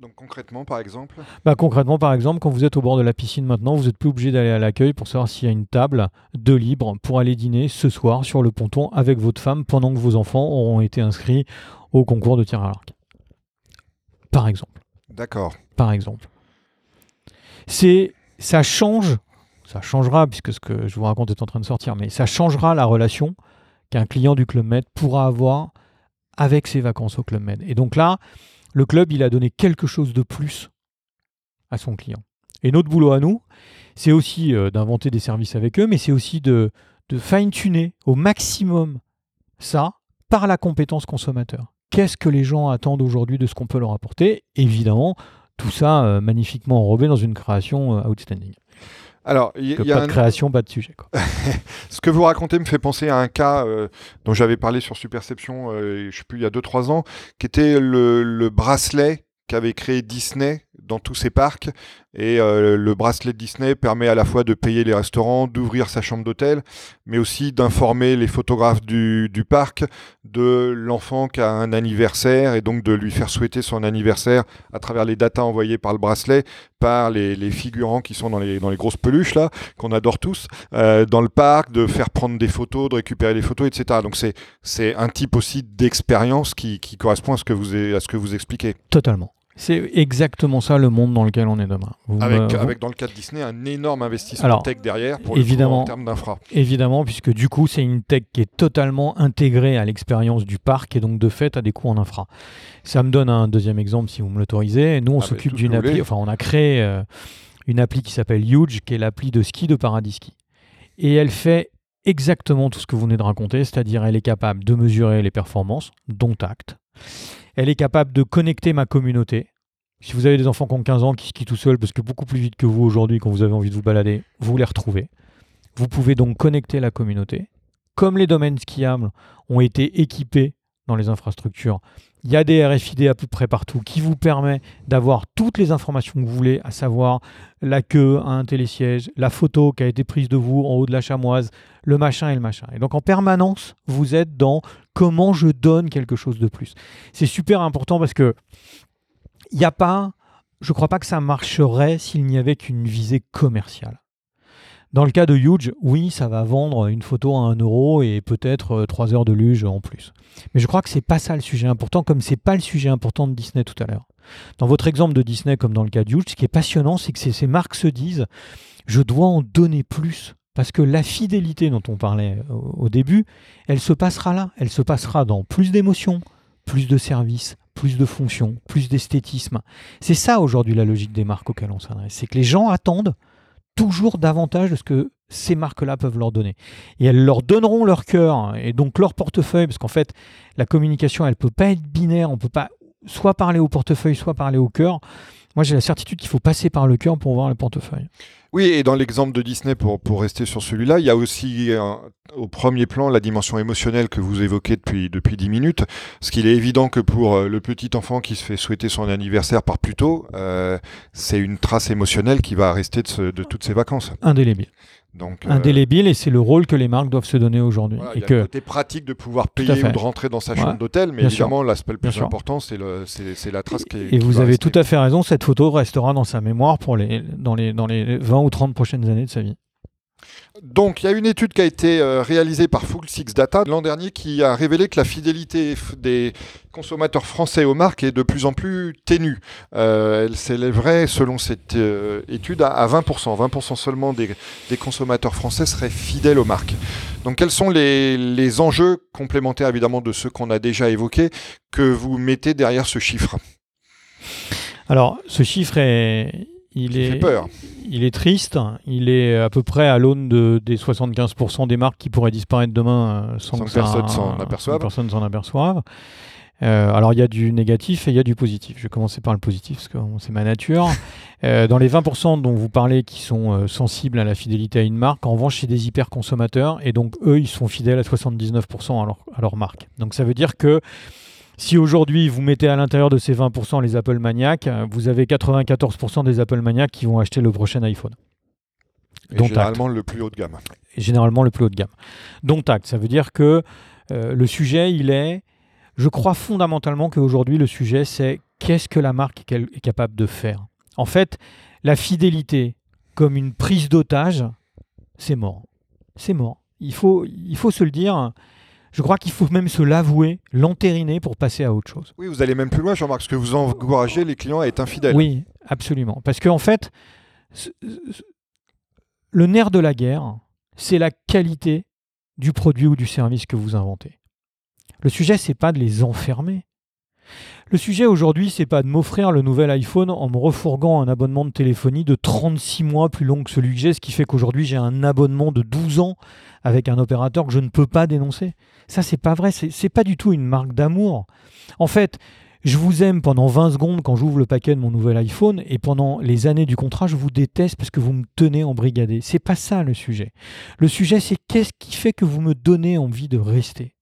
Donc concrètement, par exemple bah, Concrètement, par exemple, quand vous êtes au bord de la piscine maintenant, vous n'êtes plus obligé d'aller à l'accueil pour savoir s'il y a une table de libre pour aller dîner ce soir sur le ponton avec votre femme pendant que vos enfants auront été inscrits au concours de tir à l'arc. Par exemple. D'accord. Par exemple. C'est, ça change ça changera, puisque ce que je vous raconte est en train de sortir, mais ça changera la relation qu'un client du Club Med pourra avoir avec ses vacances au Club Med. Et donc là, le club, il a donné quelque chose de plus à son client. Et notre boulot à nous, c'est aussi euh, d'inventer des services avec eux, mais c'est aussi de, fine-tuner au maximum ça par la compétence consommateur. Qu'est-ce que les gens attendent aujourd'hui de ce qu'on peut leur apporter? Évidemment, tout ça euh, magnifiquement enrobé dans une création euh, outstanding. Alors, il y, a pas un- de création, pas de sujet. quoi. ce que vous racontez me fait penser à un cas euh, dont j'avais parlé sur Superception, euh, je sais plus, il y a 2-3 ans, qui était le, le bracelet qu'avait créé Disney dans tous ses parcs. Et euh, le bracelet Disney permet à la fois de payer les restaurants, d'ouvrir sa chambre d'hôtel, mais aussi d'informer les photographes du, parc de l'enfant qui a un anniversaire et donc de lui faire souhaiter son anniversaire à travers les datas envoyées par le bracelet par les, figurants qui sont dans les, grosses peluches là, qu'on adore tous, euh, dans le parc, de faire prendre des photos, de récupérer les photos, etc. Donc c'est un type aussi d'expérience qui, correspond à ce que vous expliquez. Totalement. C'est exactement ça le monde dans lequel on est demain. Vous Avec, dans le cas de Disney un énorme investissement Alors, tech derrière pour évidemment. en termes d'infra. Évidemment, puisque du coup, c'est une tech qui est totalement intégrée à l'expérience du parc et donc de fait à des coûts en infra. Ça me donne un deuxième exemple, si vous me l'autorisez. Nous, on Ah, s'occupe d'une appli, enfin, on a créé euh, une appli qui s'appelle Huge, qui est l'appli de ski de Paradis Ski. Et elle fait exactement tout ce que vous venez de raconter, c'est-à-dire elle est capable de mesurer les performances, dont acte. Elle est capable de connecter ma communauté. Si vous avez des enfants qui ont 15 ans qui skient tout seuls, parce que beaucoup plus vite que vous aujourd'hui, quand vous avez envie de vous balader, vous les retrouvez. Vous pouvez donc connecter la communauté. Comme les domaines skiables ont été équipés dans les infrastructures, il y a des RFID à peu près partout qui vous permet d'avoir toutes les informations que vous voulez, à savoir la queue à un télésiège, la photo qui a été prise de vous en haut de la chamoise, le machin et le machin. Et donc en permanence, vous êtes dans comment je donne quelque chose de plus. C'est super important parce que il n'y a pas, je crois pas que ça marcherait s'il n'y avait qu'une visée commerciale. Dans le cas de Huge, oui, ça va vendre une photo à 1 euro et peut-être 3 heures de luge en plus. Mais je crois que c'est pas ça le sujet important, comme c'est pas le sujet important de Disney tout à l'heure. Dans votre exemple de Disney, comme dans le cas de Huge, ce qui est passionnant, c'est que ces marques se disent je dois en donner plus. Parce que la fidélité dont on parlait au, au début, elle se passera là. Elle se passera dans plus d'émotions, plus de services, plus de fonctions, plus d'esthétisme. C'est ça aujourd'hui la logique des marques auxquelles on s'adresse. C'est que les gens attendent toujours davantage de ce que ces marques-là peuvent leur donner. Et elles leur donneront leur cœur et donc leur portefeuille, parce qu'en fait, la communication, elle ne peut pas être binaire, on ne peut pas soit parler au portefeuille, soit parler au cœur. Moi, j'ai la certitude qu'il faut passer par le cœur pour voir le portefeuille. Oui, et dans l'exemple de Disney, pour, pour rester sur celui-là, il y a aussi euh, au premier plan la dimension émotionnelle que vous évoquez depuis, depuis 10 minutes. Parce qu'il est évident que pour euh, le petit enfant qui se fait souhaiter son anniversaire par plus tôt, euh, c'est une trace émotionnelle qui va rester de, ce- de toutes ses vacances. Indélébile. Donc, euh, Indélébile, et c'est le rôle que les marques doivent se donner aujourd'hui. voilà, et il y a que le côté pratique de pouvoir payer ou de rentrer dans sa chambre Ouais. d'hôtel, mais évidemment, l'aspect le plus important, c'est le- c'est c'est la trace qui est. Et vous avez rester. tout à fait raison, cette photo restera dans sa mémoire pour les, dans, les, dans les 20 ou 30 prochaines années de sa vie. Donc, il y a une étude qui a été euh, réalisée par Full Six Data l'an dernier qui a révélé que la fidélité des consommateurs français aux marques est de plus en plus ténue. Euh, elle s'élèverait, selon cette euh, étude, à, à 20%. 20% seulement des, des consommateurs français seraient fidèles aux marques. Donc, quels sont les, les enjeux complémentaires, évidemment, de ceux qu'on a déjà évoqués, que vous mettez derrière ce chiffre? Alors, ce chiffre est. Il est, fait peur. il est triste, il est à peu près à l'aune de, des 75% des marques qui pourraient disparaître demain euh, sans, Sans que personne s'en aperçoive. Euh, alors il y a du négatif et il y a du positif. Je vais commencer par le positif parce que c'est ma nature. Euh, dans les 20% dont vous parlez qui sont euh, sensibles à la fidélité à une marque, en revanche c'est des hyper consommateurs et donc eux ils sont fidèles à 79% à leur, à leur marque. Donc ça veut dire que si aujourd'hui vous mettez à l'intérieur de ces 20% les Apple maniaques, euh, vous avez 94% des Apple maniaques qui vont acheter le prochain iPhone. Et Dont généralement, le plus haut de gamme. Et généralement le plus haut de gamme. Dont acte. Ça veut dire que euh, le sujet, il est, je crois fondamentalement qu'aujourd'hui, le sujet, c'est qu'est-ce que la marque est capable de faire. En fait, la fidélité comme une prise d'otage, c'est mort. C'est mort. Il faut, il faut se le dire. Je crois qu'il faut même se l'avouer, l'entériner pour passer à autre chose. Oui, vous allez même plus loin, Jean-Marc, parce que vous encouragez les clients à être infidèles. Oui, absolument. Parce qu'en fait, ce- ce- le nerf de la guerre, c'est la qualité du produit ou du service que vous inventez. Le sujet, c'est pas de les enfermer. Le sujet aujourd'hui, c'est pas de m'offrir le nouvel iPhone en me refourguant un abonnement de téléphonie de 36 mois plus long que celui que j'ai, ce qui fait qu'aujourd'hui j'ai un abonnement de 12 ans avec un opérateur que je ne peux pas dénoncer. Ça, c'est pas vrai, c'est pas du tout une marque d'amour. En fait, je vous aime pendant 20 secondes quand j'ouvre le paquet de mon nouvel iPhone et pendant les années du contrat, je vous déteste parce que vous me tenez en brigadé. C'est pas ça le sujet. Le sujet, c'est qu'est-ce qui fait que vous me donnez envie de rester?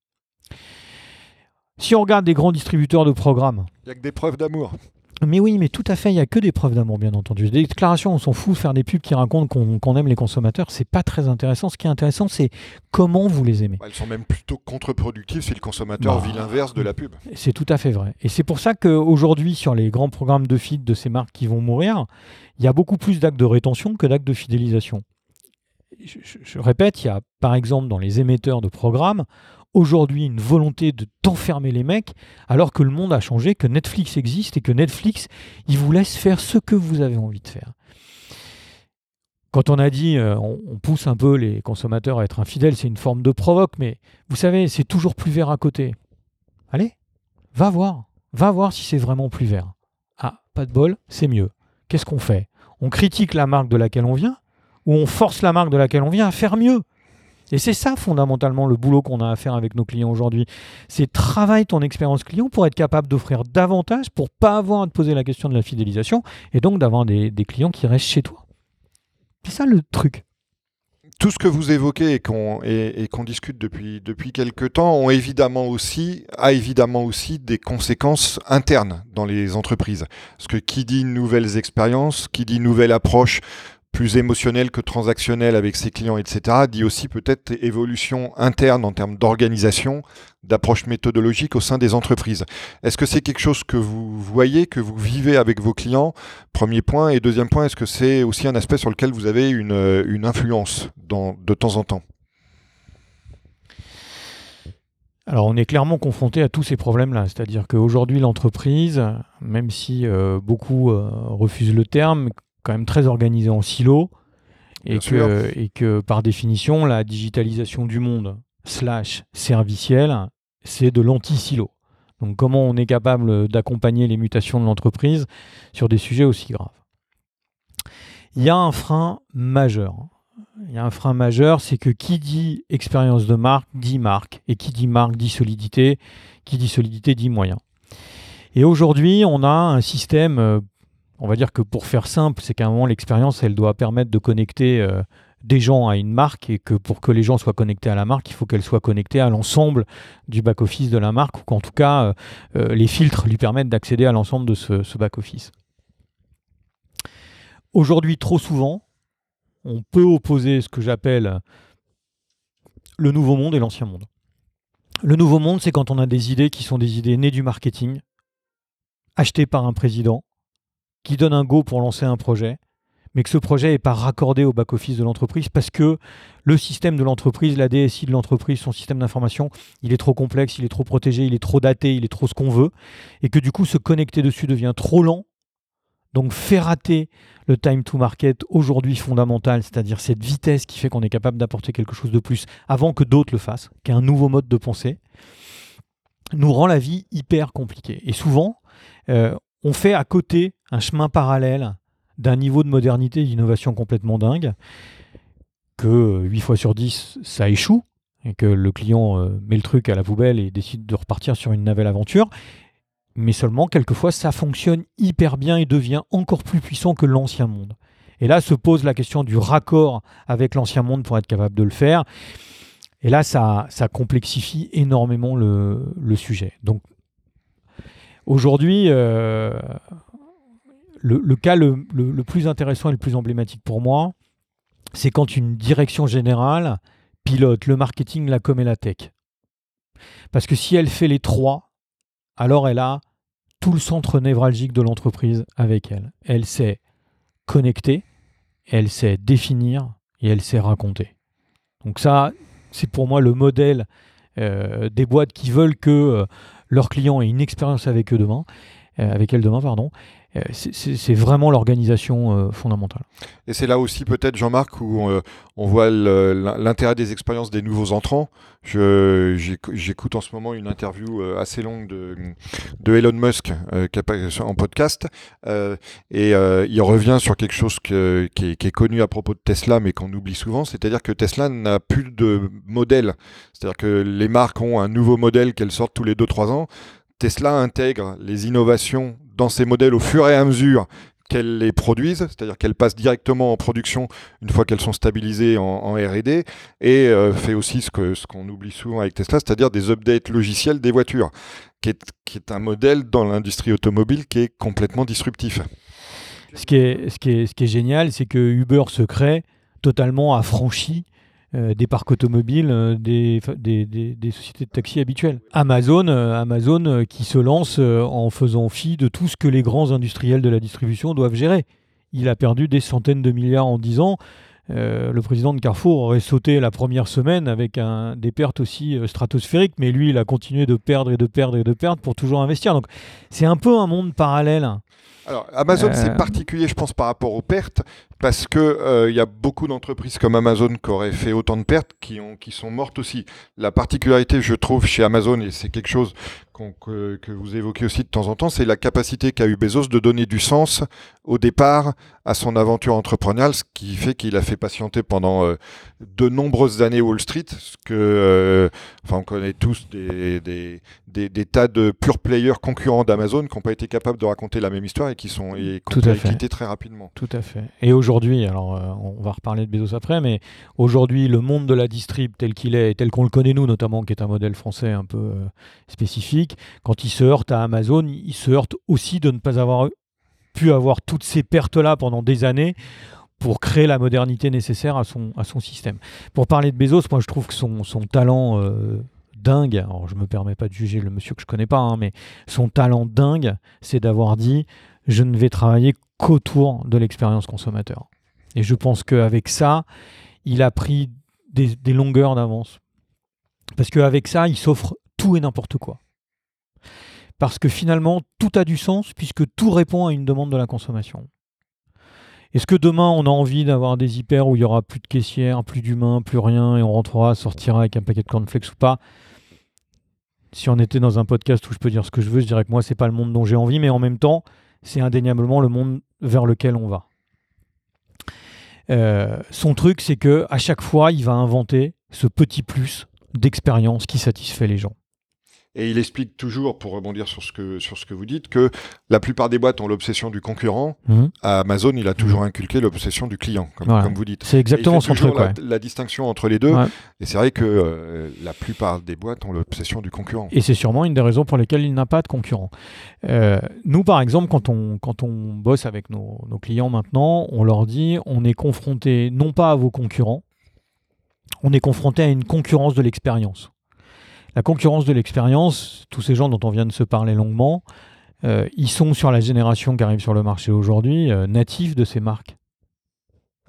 Si on regarde des grands distributeurs de programmes. Il n'y a que des preuves d'amour. Mais oui, mais tout à fait, il n'y a que des preuves d'amour, bien entendu. Des déclarations, on s'en fout, faire des pubs qui racontent qu'on aime les consommateurs, c'est pas très intéressant. Ce qui est intéressant, c'est comment vous les aimez. Elles sont même plutôt contre-productives si le consommateur Bah, vit l'inverse de la pub. C'est tout à fait vrai. Et c'est pour ça qu'aujourd'hui, sur les grands programmes de feed de ces marques qui vont mourir, il y a beaucoup plus d'actes de rétention que d'actes de fidélisation. Je, je- je répète, il y a par exemple dans les émetteurs de programmes, aujourd'hui une volonté de t'enfermer les mecs, alors que le monde a changé, que Netflix existe et que Netflix, il vous laisse faire ce que vous avez envie de faire. Quand on a dit euh, on, on pousse un peu les consommateurs à être infidèles, c'est une forme de provoque, mais vous savez, c'est toujours plus vert à côté. Allez, va voir, va voir si c'est vraiment plus vert. Ah, pas de bol, c'est mieux. Qu'est-ce qu'on fait? On critique la marque de laquelle on vient ou on force la marque de laquelle on vient à faire mieux? Et c'est ça fondamentalement le boulot qu'on a à faire avec nos clients aujourd'hui. C'est travaille ton expérience client pour être capable d'offrir davantage, pour pas avoir à te poser la question de la fidélisation et donc d'avoir des, clients qui restent chez toi. C'est ça le truc. Tout ce que vous évoquez et qu'on discute depuis, depuis quelques temps a évidemment aussi des conséquences internes dans les entreprises. Parce que qui dit nouvelles expériences, qui dit nouvelle approche plus émotionnelle que transactionnelle avec ses clients, etc., dit aussi peut-être évolution interne en termes d'organisation, d'approche méthodologique au sein des entreprises. Est-ce que c'est quelque chose que vous voyez, que vous vivez avec vos clients? Premier point. Et deuxième point, est-ce que c'est aussi un aspect sur lequel vous avez une, euh, influence de temps en temps? Alors on est clairement confronté à tous ces problèmes-là. C'est-à-dire qu'aujourd'hui l'entreprise, même si euh, beaucoup euh, refusent le terme, quand même très organisée en silo. Et que, et que par définition, la digitalisation du monde slash serviciel, c'est de l'anti-silo. Donc comment on est capable d'accompagner les mutations de l'entreprise sur des sujets aussi graves? Il y a un frein majeur. Il y a un frein majeur, c'est que qui dit expérience de marque dit marque, et qui dit marque dit solidité, qui dit solidité dit moyen. Et aujourd'hui, on a un système, euh, on va dire que pour faire simple, c'est qu'à un moment, l'expérience, elle doit permettre de connecter euh, des gens à une marque, et que pour que les gens soient connectés à la marque, il faut qu'elle soit connectée à l'ensemble du back-office de la marque, ou qu'en tout cas, euh, euh, les filtres lui permettent d'accéder à l'ensemble de ce, ce back-office. Aujourd'hui, trop souvent, on peut opposer ce que j'appelle le nouveau monde et l'ancien monde. Le nouveau monde, c'est quand on a des idées qui sont des idées nées du marketing, achetées par un président, qui donne un go pour lancer un projet, mais que ce projet n'est pas raccordé au back-office de l'entreprise parce que le système de l'entreprise, la DSI de l'entreprise, son système d'information, il est trop complexe, il est trop protégé, il est trop daté, il est trop ce qu'on veut, et que du coup se connecter dessus devient trop lent. Donc fait rater le time to market aujourd'hui fondamental, c'est-à-dire cette vitesse qui fait qu'on est capable d'apporter quelque chose de plus avant que d'autres le fassent, qui est un nouveau mode de pensée, nous rend la vie hyper compliquée. Et souvent, euh, on fait à côté un chemin parallèle d'un niveau de modernité et d'innovation complètement dingue, que 8 fois sur 10, ça échoue, et que le client euh, met le truc à la poubelle et décide de repartir sur une nouvelle aventure. Mais seulement, quelquefois, ça fonctionne hyper bien et devient encore plus puissant que l'ancien monde. Et là se pose la question du raccord avec l'ancien monde pour être capable de le faire. Et là, ça, ça complexifie énormément le, le sujet. Donc, aujourd'hui, euh, le, cas le plus intéressant et le plus emblématique pour moi, c'est quand une direction générale pilote le marketing, la com et la tech. Parce que si elle fait les trois, alors elle a tout le centre névralgique de l'entreprise avec elle. Elle sait connecter, elle sait définir et elle sait raconter. Donc ça, c'est pour moi le modèle euh, des boîtes qui veulent que euh, leurs clients aient une expérience avec eux demain. avec elle demain, pardon. C'est vraiment l'organisation fondamentale. Et c'est là aussi peut-être, Jean-Marc, où on voit l'intérêt des expériences des nouveaux entrants. J'écoute en ce moment une interview assez longue de, de Elon Musk en podcast, et il revient sur quelque chose qui, est, qui, est, connu à propos de Tesla, mais qu'on oublie souvent, c'est-à-dire que Tesla n'a plus de modèle. C'est-à-dire que les marques ont un nouveau modèle qu'elles sortent tous les 2-3 ans. Tesla intègre les innovations dans ses modèles au fur et à mesure qu'elles les produisent, c'est-à-dire qu'elles passent directement en production une fois qu'elles sont stabilisées en, R&D, et euh, fait aussi ce qu'on ce oublie souvent avec Tesla, c'est-à-dire des updates logiciels des voitures, qui est, qui est un modèle dans l'industrie automobile qui est complètement disruptif. Ce qui est, ce qui est, ce qui est génial, c'est que Uber se crée totalement affranchi euh, des parcs automobiles euh, des, sociétés de taxi habituelles. Amazon, euh, Amazon qui se lance en faisant fi de tout ce que les grands industriels de la distribution doivent gérer. Il a perdu des centaines de milliards en 10 ans. le président de Carrefour aurait sauté la première semaine avec des pertes aussi stratosphériques, mais lui, il a continué de perdre et de perdre et de perdre pour toujours investir. Donc c'est un peu un monde parallèle. Alors Amazon, c'est particulier, je pense, par rapport aux pertes, parce que il euh, y a beaucoup d'entreprises comme Amazon qui auraient fait autant de pertes qui, ont, qui sont mortes aussi. La particularité, je trouve, chez Amazon, et c'est quelque chose que, que, vous évoquez aussi de temps en temps, c'est la capacité qu'a eu Bezos de donner du sens au départ à son aventure entrepreneuriale, ce qui fait qu'il a fait patienter pendant euh, de nombreuses années Wall Street, ce que, euh, enfin, on connaît tous des, des, des, tas de pure players concurrents d'Amazon qui n'ont pas été capables de raconter la même histoire et qui sont et très rapidement. Tout à fait. Et aujourd'hui, alors euh, on va reparler de Bezos après, mais aujourd'hui, le monde de la distrib tel qu'il est, tel qu'on le connaît nous notamment, qui est un modèle français un peu euh, spécifique, quand il se heurte à Amazon, il se heurte aussi de ne pas avoir pu avoir toutes ces pertes-là pendant des années pour créer la modernité nécessaire à son, à son système. Pour parler de Bezos, moi je trouve que son, son talent euh, dingue, alors je me permets pas de juger le monsieur que je connais pas, hein, mais son talent dingue, c'est d'avoir dit je ne vais travailler qu'autour de l'expérience consommateur. Et je pense qu'avec ça, il a pris des, longueurs d'avance. Parce qu'avec ça, il s'offre tout et n'importe quoi. Parce que finalement, tout a du sens puisque tout répond à une demande de la consommation. Est-ce que demain, on a envie d'avoir des hyper où il y aura plus de caissières, plus d'humains, plus rien, et on rentrera, sortira avec un paquet de cornflakes ou pas? Si on était dans un podcast où je peux dire ce que je veux, je dirais que moi, c'est pas le monde dont j'ai envie, mais en même temps, c'est indéniablement le monde vers lequel on va. Euh, son truc, c'est que à chaque fois, il va inventer ce petit plus d'expérience qui satisfait les gens. Et il explique toujours, pour rebondir sur ce que, sur ce que vous dites, que la plupart des boîtes ont l'obsession du concurrent. Mhm. À Amazon, il a toujours mhm. inculqué l'obsession du client, comme, vous dites. C'est exactement son truc. La, la, distinction entre les deux. Et c'est vrai que euh, la plupart des boîtes ont l'obsession du concurrent. Et c'est sûrement une des raisons pour lesquelles il n'a pas de concurrent. Euh, nous, par exemple, quand on, quand on bosse avec nos, nos clients maintenant, on leur dit on est confronté non pas à vos concurrents, on est confronté à une concurrence de l'expérience. La concurrence de l'expérience, tous ces gens dont on vient de se parler longuement, euh, ils sont sur la génération qui arrive sur le marché aujourd'hui, euh, natifs de ces marques.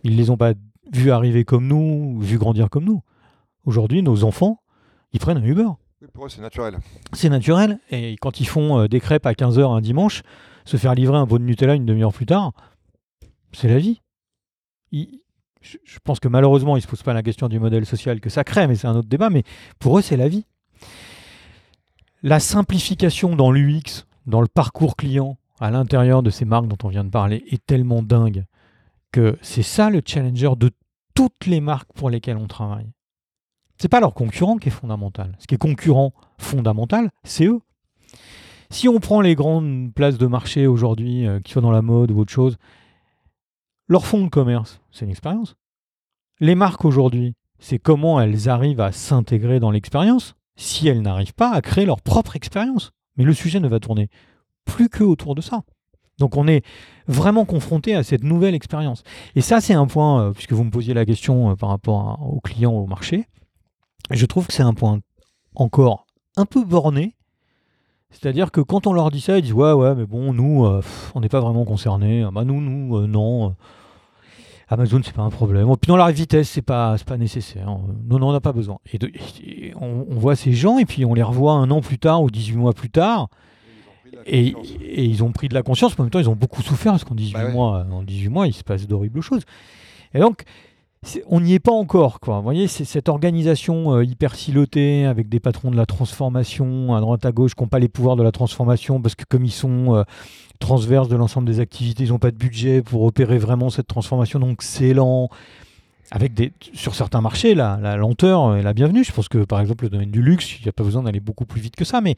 Ils ne les ont pas vus arriver comme nous, vus grandir comme nous. Aujourd'hui, nos enfants, ils prennent un Uber. Oui, pour eux, c'est naturel. C'est naturel. Et quand ils font euh, des crêpes à 15h un dimanche, se faire livrer un pot de Nutella une demi-heure plus tard, c'est la vie. je pense que malheureusement, ils ne se posent pas la question du modèle social que ça crée, mais c'est un autre débat. Mais pour eux, c'est la vie. La simplification dans l'UX, dans le parcours client, à l'intérieur de ces marques dont on vient de parler, est tellement dingue que c'est ça le challenger de toutes les marques pour lesquelles on travaille. C'est pas leur concurrent qui est fondamental. Ce qui est concurrent fondamental, c'est eux. Si on prend les grandes places de marché aujourd'hui, euh, qui soient dans la mode ou autre chose, leur fonds de commerce, c'est une expérience. Les marques aujourd'hui, c'est comment elles arrivent à s'intégrer dans l'expérience si elles n'arrivent pas à créer leur propre expérience. Mais le sujet ne va tourner plus que autour de ça. Donc on est vraiment confronté à cette nouvelle expérience. Et ça, c'est un point, euh, puisque vous me posiez la question euh, par rapport aux clients au marché, je trouve que c'est un point encore un peu borné. C'est-à-dire que quand on leur dit ça, ils disent ouais ouais mais bon nous euh, on n'est pas vraiment concernés. Ah, bah nous nous non Amazon, c'est pas un problème. Puis dans la vitesse, c'est pas, pas nécessaire. Non, non, on n'a pas besoin. Et, on, voit ces gens et puis on les revoit un an plus tard ou 18 mois plus tard. Et, et, ils ont pris de la conscience, mais en même temps, ils ont beaucoup souffert parce qu'en 18, Bah ouais. mois, en 18 mois, il se passe d'horribles choses. Et donc, on n'y est pas encore. Quoi. Vous voyez, c'est cette organisation euh, hyper silotée avec des patrons de la transformation à droite à gauche qui n'ont pas les pouvoirs de la transformation parce que comme ils sont euh, transverses de l'ensemble des activités, ils n'ont pas de budget pour opérer vraiment cette transformation, donc c'est lent. Avec des, sur certains marchés, la, la lenteur est la bienvenue. Je pense que par exemple le domaine du luxe, il n'y a pas besoin d'aller beaucoup plus vite que ça, mais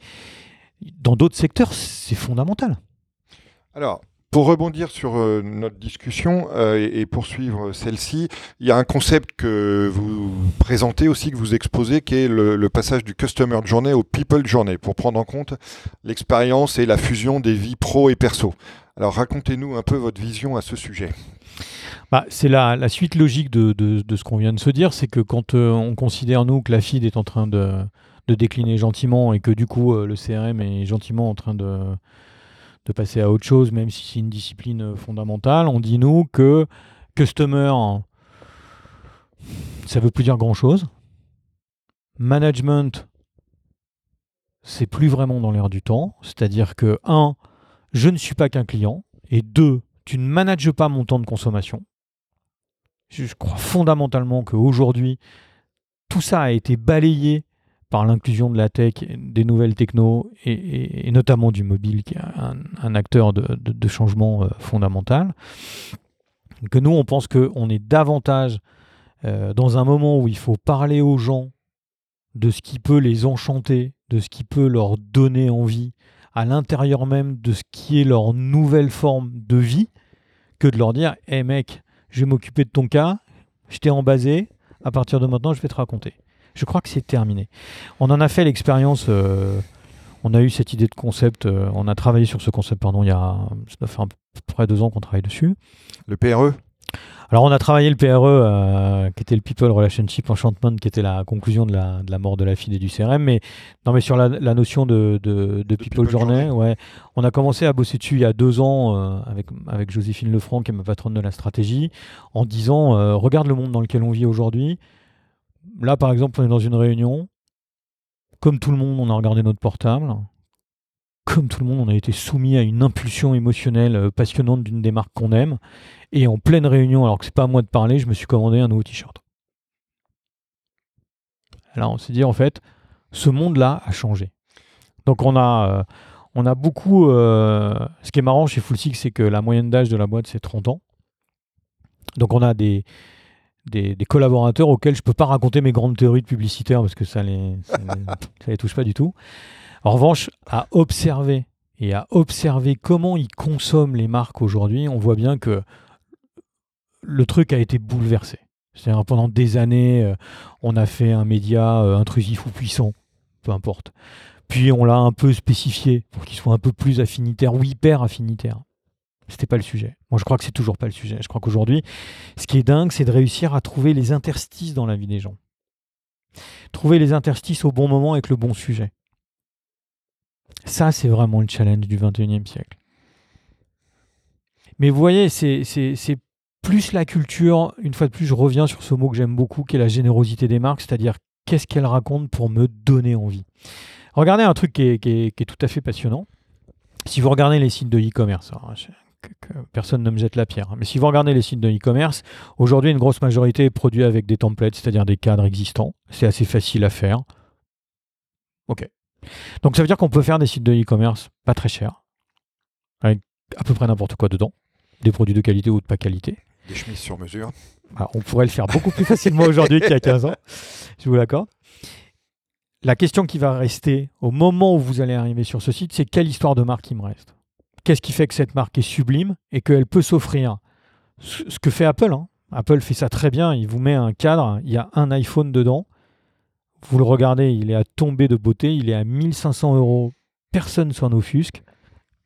dans d'autres secteurs, c'est fondamental. Alors, pour rebondir sur euh, notre discussion euh, et, poursuivre celle-ci, il y a un concept que vous présentez aussi, que vous exposez, qui est le, passage du Customer Journey au People Journey, pour prendre en compte l'expérience et la fusion des vies pro et perso. Alors, racontez-nous un peu votre vision à ce sujet. Bah, c'est la, suite logique de, ce qu'on vient de se dire, c'est que quand euh, on considère, nous, que la FID est en train de, décliner gentiment et que du coup, le CRM est gentiment en train de, de passer à autre chose, même si c'est une discipline euh, fondamentale, on dit, nous, que customer, ça veut plus dire grand-chose. Management, c'est plus vraiment dans l'air du temps. C'est-à-dire que, un, je ne suis pas qu'un client, et deux, tu ne manages pas mon temps de consommation. Je crois fondamentalement qu'aujourd'hui, tout ça a été balayé par l'inclusion de la tech, des nouvelles technos et, notamment du mobile qui est un, acteur de, changement euh, fondamental. Que nous, on pense qu'on est davantage euh, dans un moment où il faut parler aux gens de ce qui peut les enchanter, de ce qui peut leur donner envie, à l'intérieur même de ce qui est leur nouvelle forme de vie, que de leur dire Hé mec, je vais m'occuper de ton cas, je t'ai embasé, à partir de maintenant, je vais te raconter. Je crois que c'est terminé. On en a fait l'expérience, euh, on a eu cette idée de concept, euh, on a travaillé sur ce concept, pardon, il y a, ça doit faire à peu près deux ans qu'on travaille dessus. Le PRE Alors, on a travaillé le PRE, euh, qui était le People Relationship Enchantment, qui était la conclusion de la, de la mort de la fille et du CRM. Mais, non, mais sur la, la notion de, de, de People, People Journey, Journey. ouais, on a commencé à bosser dessus il y a deux ans euh, avec, avec Joséphine Lefranc, qui est ma patronne de la stratégie, en disant euh, regarde le monde dans lequel on vit aujourd'hui. Là, par exemple, on est dans une réunion. Comme tout le monde, on a regardé notre portable. Comme tout le monde, on a été soumis à une impulsion émotionnelle euh, passionnante d'une des marques qu'on aime. Et en pleine réunion, alors que c'est pas à moi de parler, je me suis commandé un nouveau t-shirt. Alors on s'est dit en fait, ce monde-là a changé. Donc on a, euh, on a beaucoup. euh, ce qui est marrant chez Full Six, c'est que la moyenne d'âge de la boîte c'est 30 ans. Donc on a des, des, des collaborateurs auxquels je peux pas raconter mes grandes théories de publicitaires parce que ça les, ça les, ça les touche pas du tout. En revanche, à observer et à observer comment ils consomment les marques aujourd'hui, on voit bien que le truc a été bouleversé. C'est-à-dire pendant des années, euh, on a fait un média euh, intrusif ou puissant, peu importe. Puis on l'a un peu spécifié pour qu'il soit un peu plus affinitaire ou hyper affinitaire. C'était pas le sujet. Moi, je crois que c'est toujours pas le sujet. Je crois qu'aujourd'hui, ce qui est dingue, c'est de réussir à trouver les interstices dans la vie des gens. Trouver les interstices au bon moment avec le bon sujet. Ça, c'est vraiment le challenge du 21e siècle. Mais vous voyez, c'est plus la culture, une fois de plus, je reviens sur ce mot que j'aime beaucoup, qui est la générosité des marques, c'est-à-dire qu'est-ce qu'elles racontent pour me donner envie. Regardez un truc qui est, tout à fait passionnant. Si vous regardez les sites de e-commerce, je- que- personne ne me jette la pierre, hein, mais si vous regardez les sites de e-commerce, aujourd'hui, une grosse majorité est produite avec des templates, c'est-à-dire des cadres existants. C'est assez facile à faire. Ok. Donc ça veut dire qu'on peut faire des sites de e-commerce pas très chers, avec à peu près n'importe quoi dedans, des produits de qualité ou de pas qualité. Des chemises sur mesure. Ah, on pourrait le faire beaucoup plus facilement aujourd'hui qu'il y a 15 ans. Je vous l'accorde. La question qui va rester au moment où vous allez arriver sur ce site, c'est quelle histoire de marque il me reste? Qu'est-ce qui fait que cette marque est sublime et qu'elle peut s'offrir ce que fait Apple hein. Apple fait ça très bien. Il vous met un cadre, il y a un iPhone dedans. Vous le regardez, il est à tomber de beauté, il est à 1500 euros. Personne s'en offusque.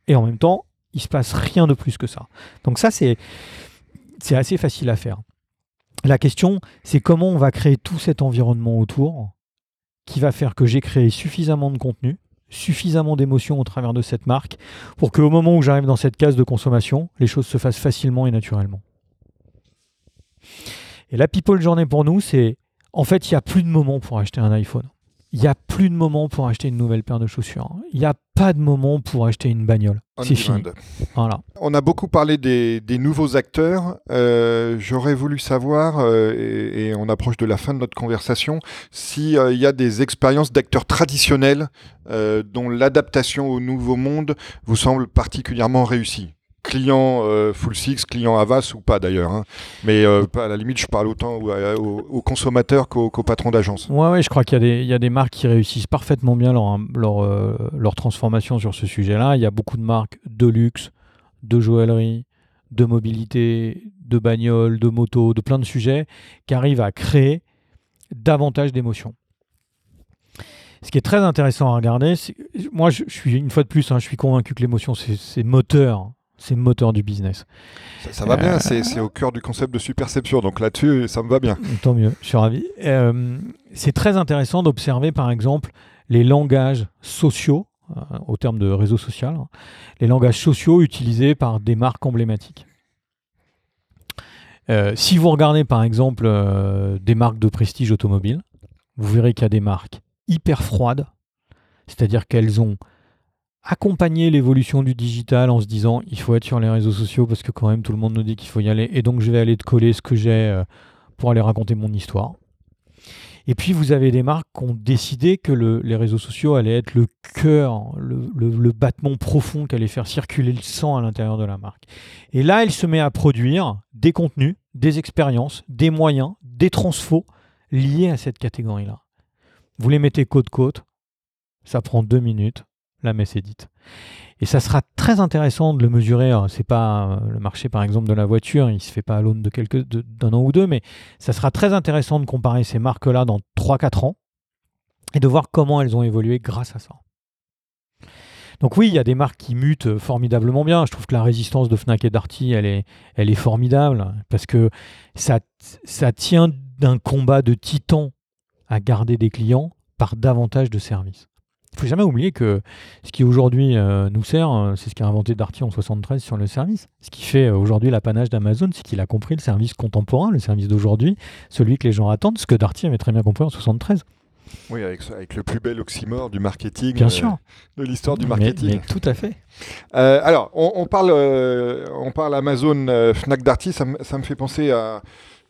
Et en même temps, il se passe rien de plus que ça. Donc ça, c'est assez facile à faire. La question, c'est comment on va créer tout cet environnement autour qui va faire que j'ai créé suffisamment de contenu, suffisamment d'émotions au travers de cette marque pour qu'au moment où j'arrive dans cette case de consommation, les choses se fassent facilement et naturellement. Et la People Journey pour nous, c'est en fait, il n'y a plus de moment pour acheter un iPhone. Il n'y a plus de moment pour acheter une nouvelle paire de chaussures. Il n'y a pas de moment pour acheter une bagnole. C'est fini. Voilà. On a beaucoup parlé des, nouveaux acteurs. Euh, j'aurais voulu savoir, euh, et, on approche de la fin de notre conversation, s'il euh, y a des expériences d'acteurs traditionnels dont l'adaptation au nouveau monde vous semble particulièrement réussie client euh, Full Six, client Avas ou pas d'ailleurs. Hein. Mais euh, à la limite, je parle autant aux, consommateurs qu'aux patrons d'agence. Ouais, ouais, je crois qu'il y, a des marques qui réussissent parfaitement bien leur, leur, euh, leur transformation sur ce sujet-là. Il y a beaucoup de marques de luxe, de joaillerie, de mobilité, de bagnole, de moto, de plein de sujets qui arrivent à créer davantage d'émotions. Ce qui est très intéressant à regarder, moi je, suis une fois de plus, hein, je suis convaincu que l'émotion c'est moteur c'est le moteur du business. Ça, va bien, c'est au cœur du concept de superception, donc là-dessus, ça me va bien. Tant mieux, je suis ravi. Euh, c'est très intéressant d'observer, par exemple, les langages sociaux, euh, au terme de réseau social, hein, les langages sociaux utilisés par des marques emblématiques. Euh, si vous regardez, par exemple, des marques de prestige automobile, vous verrez qu'il y a des marques hyper froides, c'est-à-dire qu'elles ont accompagner l'évolution du digital en se disant il faut être sur les réseaux sociaux parce que quand même tout le monde nous dit qu'il faut y aller et donc je vais aller te coller ce que j'ai euh, pour aller raconter mon histoire. Et puis vous avez des marques qui ont décidé que les réseaux sociaux allaient être le cœur, le, battement profond qui allait faire circuler le sang à l'intérieur de la marque. Et là, elle se met à produire des contenus, des expériences, des moyens, des transfos liés à cette catégorie-là. Vous les mettez côte-côte, ça prend deux minutes, la messe est dite. Et ça sera très intéressant de le mesurer. C'est pas euh, le marché, par exemple, de la voiture, il se fait pas à l'aune d'un an ou deux, mais ça sera très intéressant de comparer ces marques-là dans 3-4 ans et de voir comment elles ont évolué grâce à ça. Donc oui, il y a des marques qui mutent formidablement bien. Je trouve que la résistance de Fnac et Darty, elle est, elle est formidable parce que ça, ça tient d'un combat de titan à garder des clients par davantage de services. Il faut jamais oublier que ce qui aujourd'hui euh, nous sert, euh, c'est ce qu'a inventé Darty en 73 sur le service. Ce qui fait euh, aujourd'hui l'apanage d'Amazon, c'est qu'il a compris le service contemporain, le service d'aujourd'hui, celui que les gens attendent, ce que Darty avait très bien compris en 73. Oui, avec, le plus bel oxymore du marketing, bien sûr. de l'histoire du marketing. tout à fait. alors, on, parle, on parle Amazon, Fnac Darty, ça, ça me fait penser à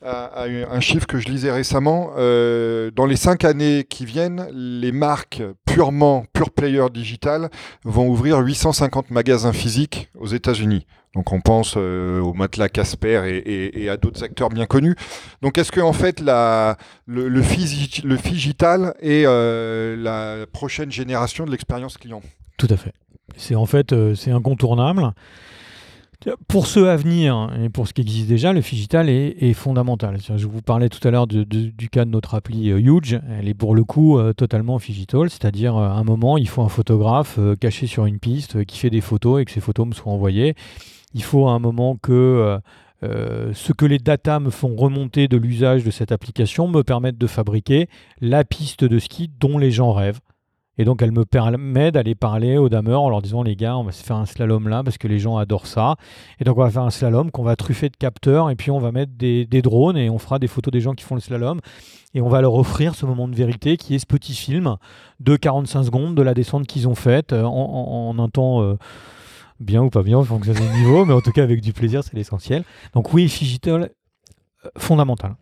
à, un chiffre que je lisais récemment. Euh, dans les cinq années qui viennent, les marques purement pure player digital vont ouvrir 850 magasins physiques aux États-Unis. Donc on pense euh, au matelas Casper et, à d'autres acteurs bien connus. Donc est-ce que en fait la, le, le, digital est euh, la prochaine génération de l'expérience client? Tout à fait. C'est en fait c'est incontournable. Pour ceux à venir et pour ce qui existe déjà, le digital est, fondamental. Je vous parlais tout à l'heure du cas de notre appli euh, Huge. Elle est pour le coup euh, totalement digital, c'est-à-dire euh, à un moment, il faut un photographe caché sur une piste qui fait des photos et que ces photos me soient envoyées. Il faut à un moment que ce que les data me font remonter de l'usage de cette application me permettent de fabriquer la piste de ski dont les gens rêvent. Et donc, elle me permet d'aller parler aux dameurs en leur disant les gars, on va se faire un slalom là parce que les gens adorent ça. Et donc, on va faire un slalom qu'on va truffer de capteurs et puis on va mettre des, drones et on fera des photos des gens qui font le slalom. Et on va leur offrir ce moment de vérité qui est ce petit film de 45 secondes de la descente qu'ils ont faite euh, en, un temps. Euh, bien ou pas bien, mais en tout cas avec du plaisir, c'est l'essentiel. Donc oui, digital, euh, fondamental.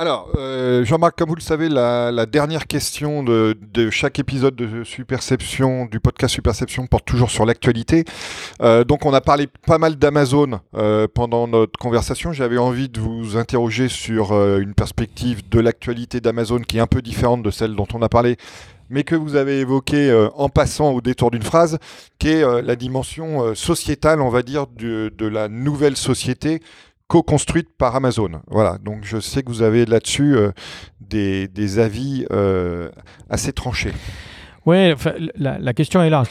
Alors, euh, Jean-Marc, comme vous le savez, la, dernière question de, chaque épisode de Superception, du podcast Superception, porte toujours sur l'actualité. Euh, donc, on a parlé pas mal d'Amazon euh, pendant notre conversation. J'avais envie de vous interroger sur une perspective de l'actualité d'Amazon qui est un peu différente de celle dont on a parlé mais que vous avez évoqué en passant au détour d'une phrase, qui est la dimension sociétale, on va dire, de la nouvelle société co-construite par Amazon. Voilà, donc je sais que vous avez là-dessus euh, des, avis euh, assez tranchés. Oui, la, question est là.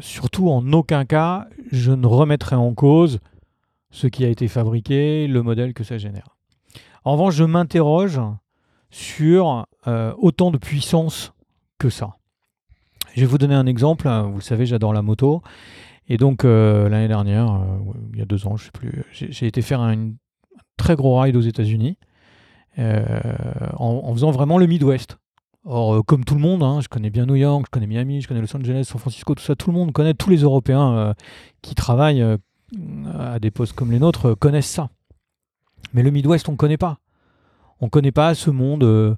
surtout, en aucun cas, je ne remettrai en cause ce qui a été fabriqué, le modèle que ça génère. En revanche, je m'interroge sur euh, autant de puissance que ça. Je vais vous donner un exemple. Vous le savez, j'adore la moto. Et donc euh, l'année dernière, euh, il y a deux ans, je sais plus, j'ai été faire un, très gros ride aux États-Unis euh, en, faisant vraiment le Midwest. Or, comme tout le monde, hein, je connais bien New York, je connais Miami, je connais Los Angeles, San Francisco, tout ça, tout le monde connaît, tous les Européens qui travaillent à des postes comme les nôtres connaissent ça. Mais le Midwest, on ne connaît pas. On ne connaît pas ce monde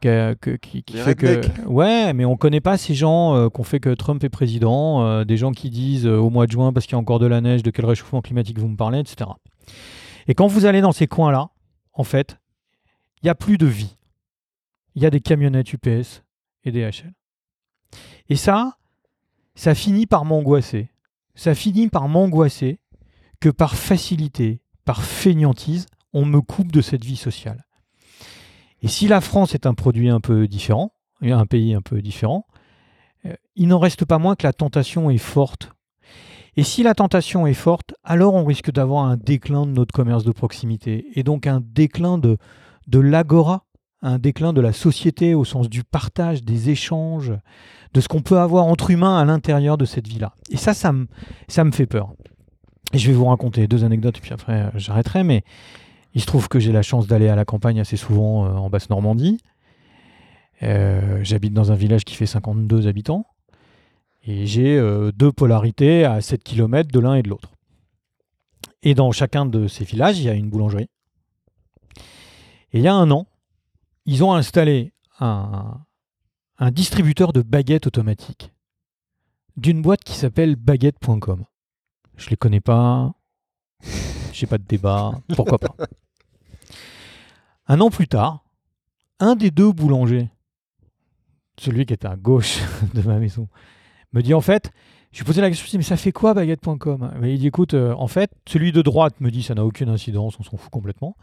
qui, fait que. Ouais, mais on ne connaît pas ces gens qu'on fait que Trump est président, des gens qui disent au mois de juin, parce qu'il y a encore de la neige, de quel réchauffement climatique vous me parlez, etc. Et quand vous allez dans ces coins-là, en fait, il n'y a plus de vie il y a des camionnettes UPS et des HL. Et ça, ça finit par m'angoisser. Ça finit par m'angoisser que par facilité, par fainéantise, on me coupe de cette vie sociale. Et si la France est un produit un peu différent, un pays un peu différent, euh, il n'en reste pas moins que la tentation est forte. Et si la tentation est forte, alors on risque d'avoir un déclin de notre commerce de proximité, et donc un déclin de, l'agora, un déclin de la société au sens du partage, des échanges, de ce qu'on peut avoir entre humains à l'intérieur de cette vie-là. Et ça, ça me, fait peur. Je vais vous raconter deux anecdotes, puis après euh, j'arrêterai, mais il se trouve que j'ai la chance d'aller à la campagne assez souvent euh, en Basse-Normandie. Euh, j'habite dans un village qui fait 52 habitants. Et j'ai deux polarités à 7 km de l'un et de l'autre. Et dans chacun de ces villages, il y a une boulangerie. Et il y a un an, ils ont installé un, distributeur de baguettes automatiques d'une boîte qui s'appelle baguette.com. Je les connais pas, j'ai pas de débat, pourquoi pas? Un an plus tard, un des deux boulangers, celui qui était à gauche de ma maison, me dit en fait, je lui posé la question, mais ça fait quoi baguette.com Il dit écoute, euh, en fait, celui de droite me dit ça n'a aucune incidence, on s'en fout complètement.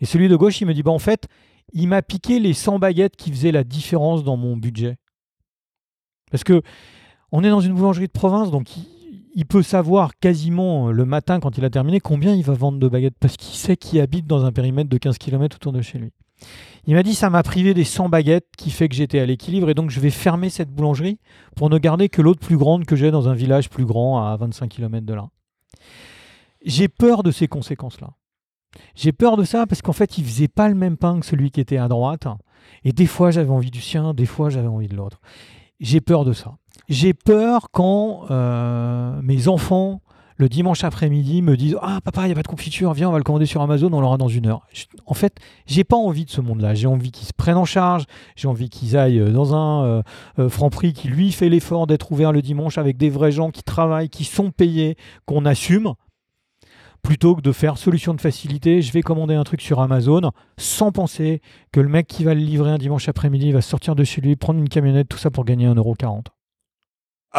Et celui de gauche, il me dit bah en fait, il m'a piqué les 100 baguettes qui faisaient la différence dans mon budget. Parce que on est dans une boulangerie de province, donc il, peut savoir quasiment le matin quand il a terminé combien il va vendre de baguettes, parce qu'il sait qu'il habite dans un périmètre de 15 km autour de chez lui. Il m'a dit ça m'a privé des 100 baguettes qui fait que j'étais à l'équilibre et donc je vais fermer cette boulangerie pour ne garder que l'autre plus grande que j'ai dans un village plus grand à 25 km de là. J'ai peur de ces conséquences-là. J'ai peur de ça parce qu'en fait, il faisait pas le même pain que celui qui était à droite. Et des fois, j'avais envie du sien, des fois, j'avais envie de l'autre. J'ai peur de ça. J'ai peur quand euh, mes enfants, le dimanche après-midi, me disent Ah, papa, il n'y a pas de confiture, viens, on va le commander sur Amazon, on l'aura dans une heure. en fait, j'ai pas envie de ce monde-là. J'ai envie qu'ils se prennent en charge, j'ai envie qu'ils aillent dans un euh, euh, franc prix qui, lui, fait l'effort d'être ouvert le dimanche avec des vrais gens qui travaillent, qui sont payés, qu'on assume plutôt que de faire solution de facilité, je vais commander un truc sur Amazon sans penser que le mec qui va le livrer un dimanche après-midi va sortir de chez lui, prendre une camionnette, tout ça pour gagner 1,40€.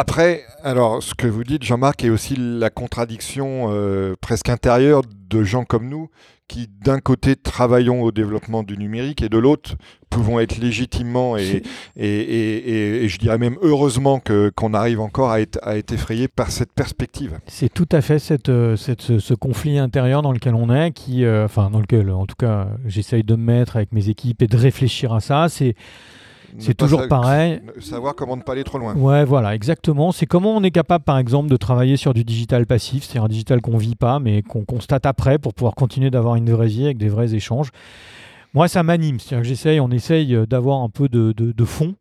Après, alors ce que vous dites, Jean-Marc, est aussi la contradiction euh, presque intérieure de gens comme nous qui, d'un côté, travaillons au développement du numérique et de l'autre, pouvons être légitimement et, et, et, je dirais même heureusement que, qu'on arrive encore à être, à être effrayé par cette perspective. C'est tout à fait cette, euh, cette, ce, conflit intérieur dans lequel on est, qui, euh, enfin, dans lequel, en tout cas, j'essaye de me mettre avec mes équipes et de réfléchir à ça. C'est c'est toujours pareil. Savoir comment ne pas aller trop loin. Ouais, voilà, exactement. C'est comment on est capable, par exemple, de travailler sur du digital passif, c'est un digital qu'on vit pas, mais qu'on constate après pour pouvoir continuer d'avoir une vraie vie avec des vrais échanges. Moi, ça m'anime. C'est-à-dire que j'essaye, on essaye d'avoir un peu de, de, fond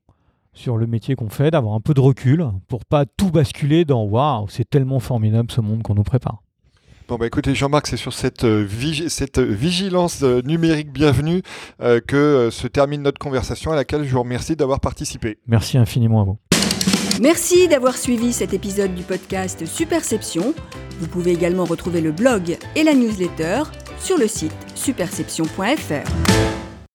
sur le métier qu'on fait, d'avoir un peu de recul pour pas tout basculer dans waouh, c'est tellement formidable ce monde qu'on nous prépare. Bon, bah écoutez, Jean-Marc, c'est sur cette, euh, cette vigilance euh, numérique bienvenue euh, que se termine notre conversation à laquelle je vous remercie d'avoir participé. Merci infiniment à vous. Merci d'avoir suivi cet épisode du podcast Superception. Vous pouvez également retrouver le blog et la newsletter sur le site superception.fr.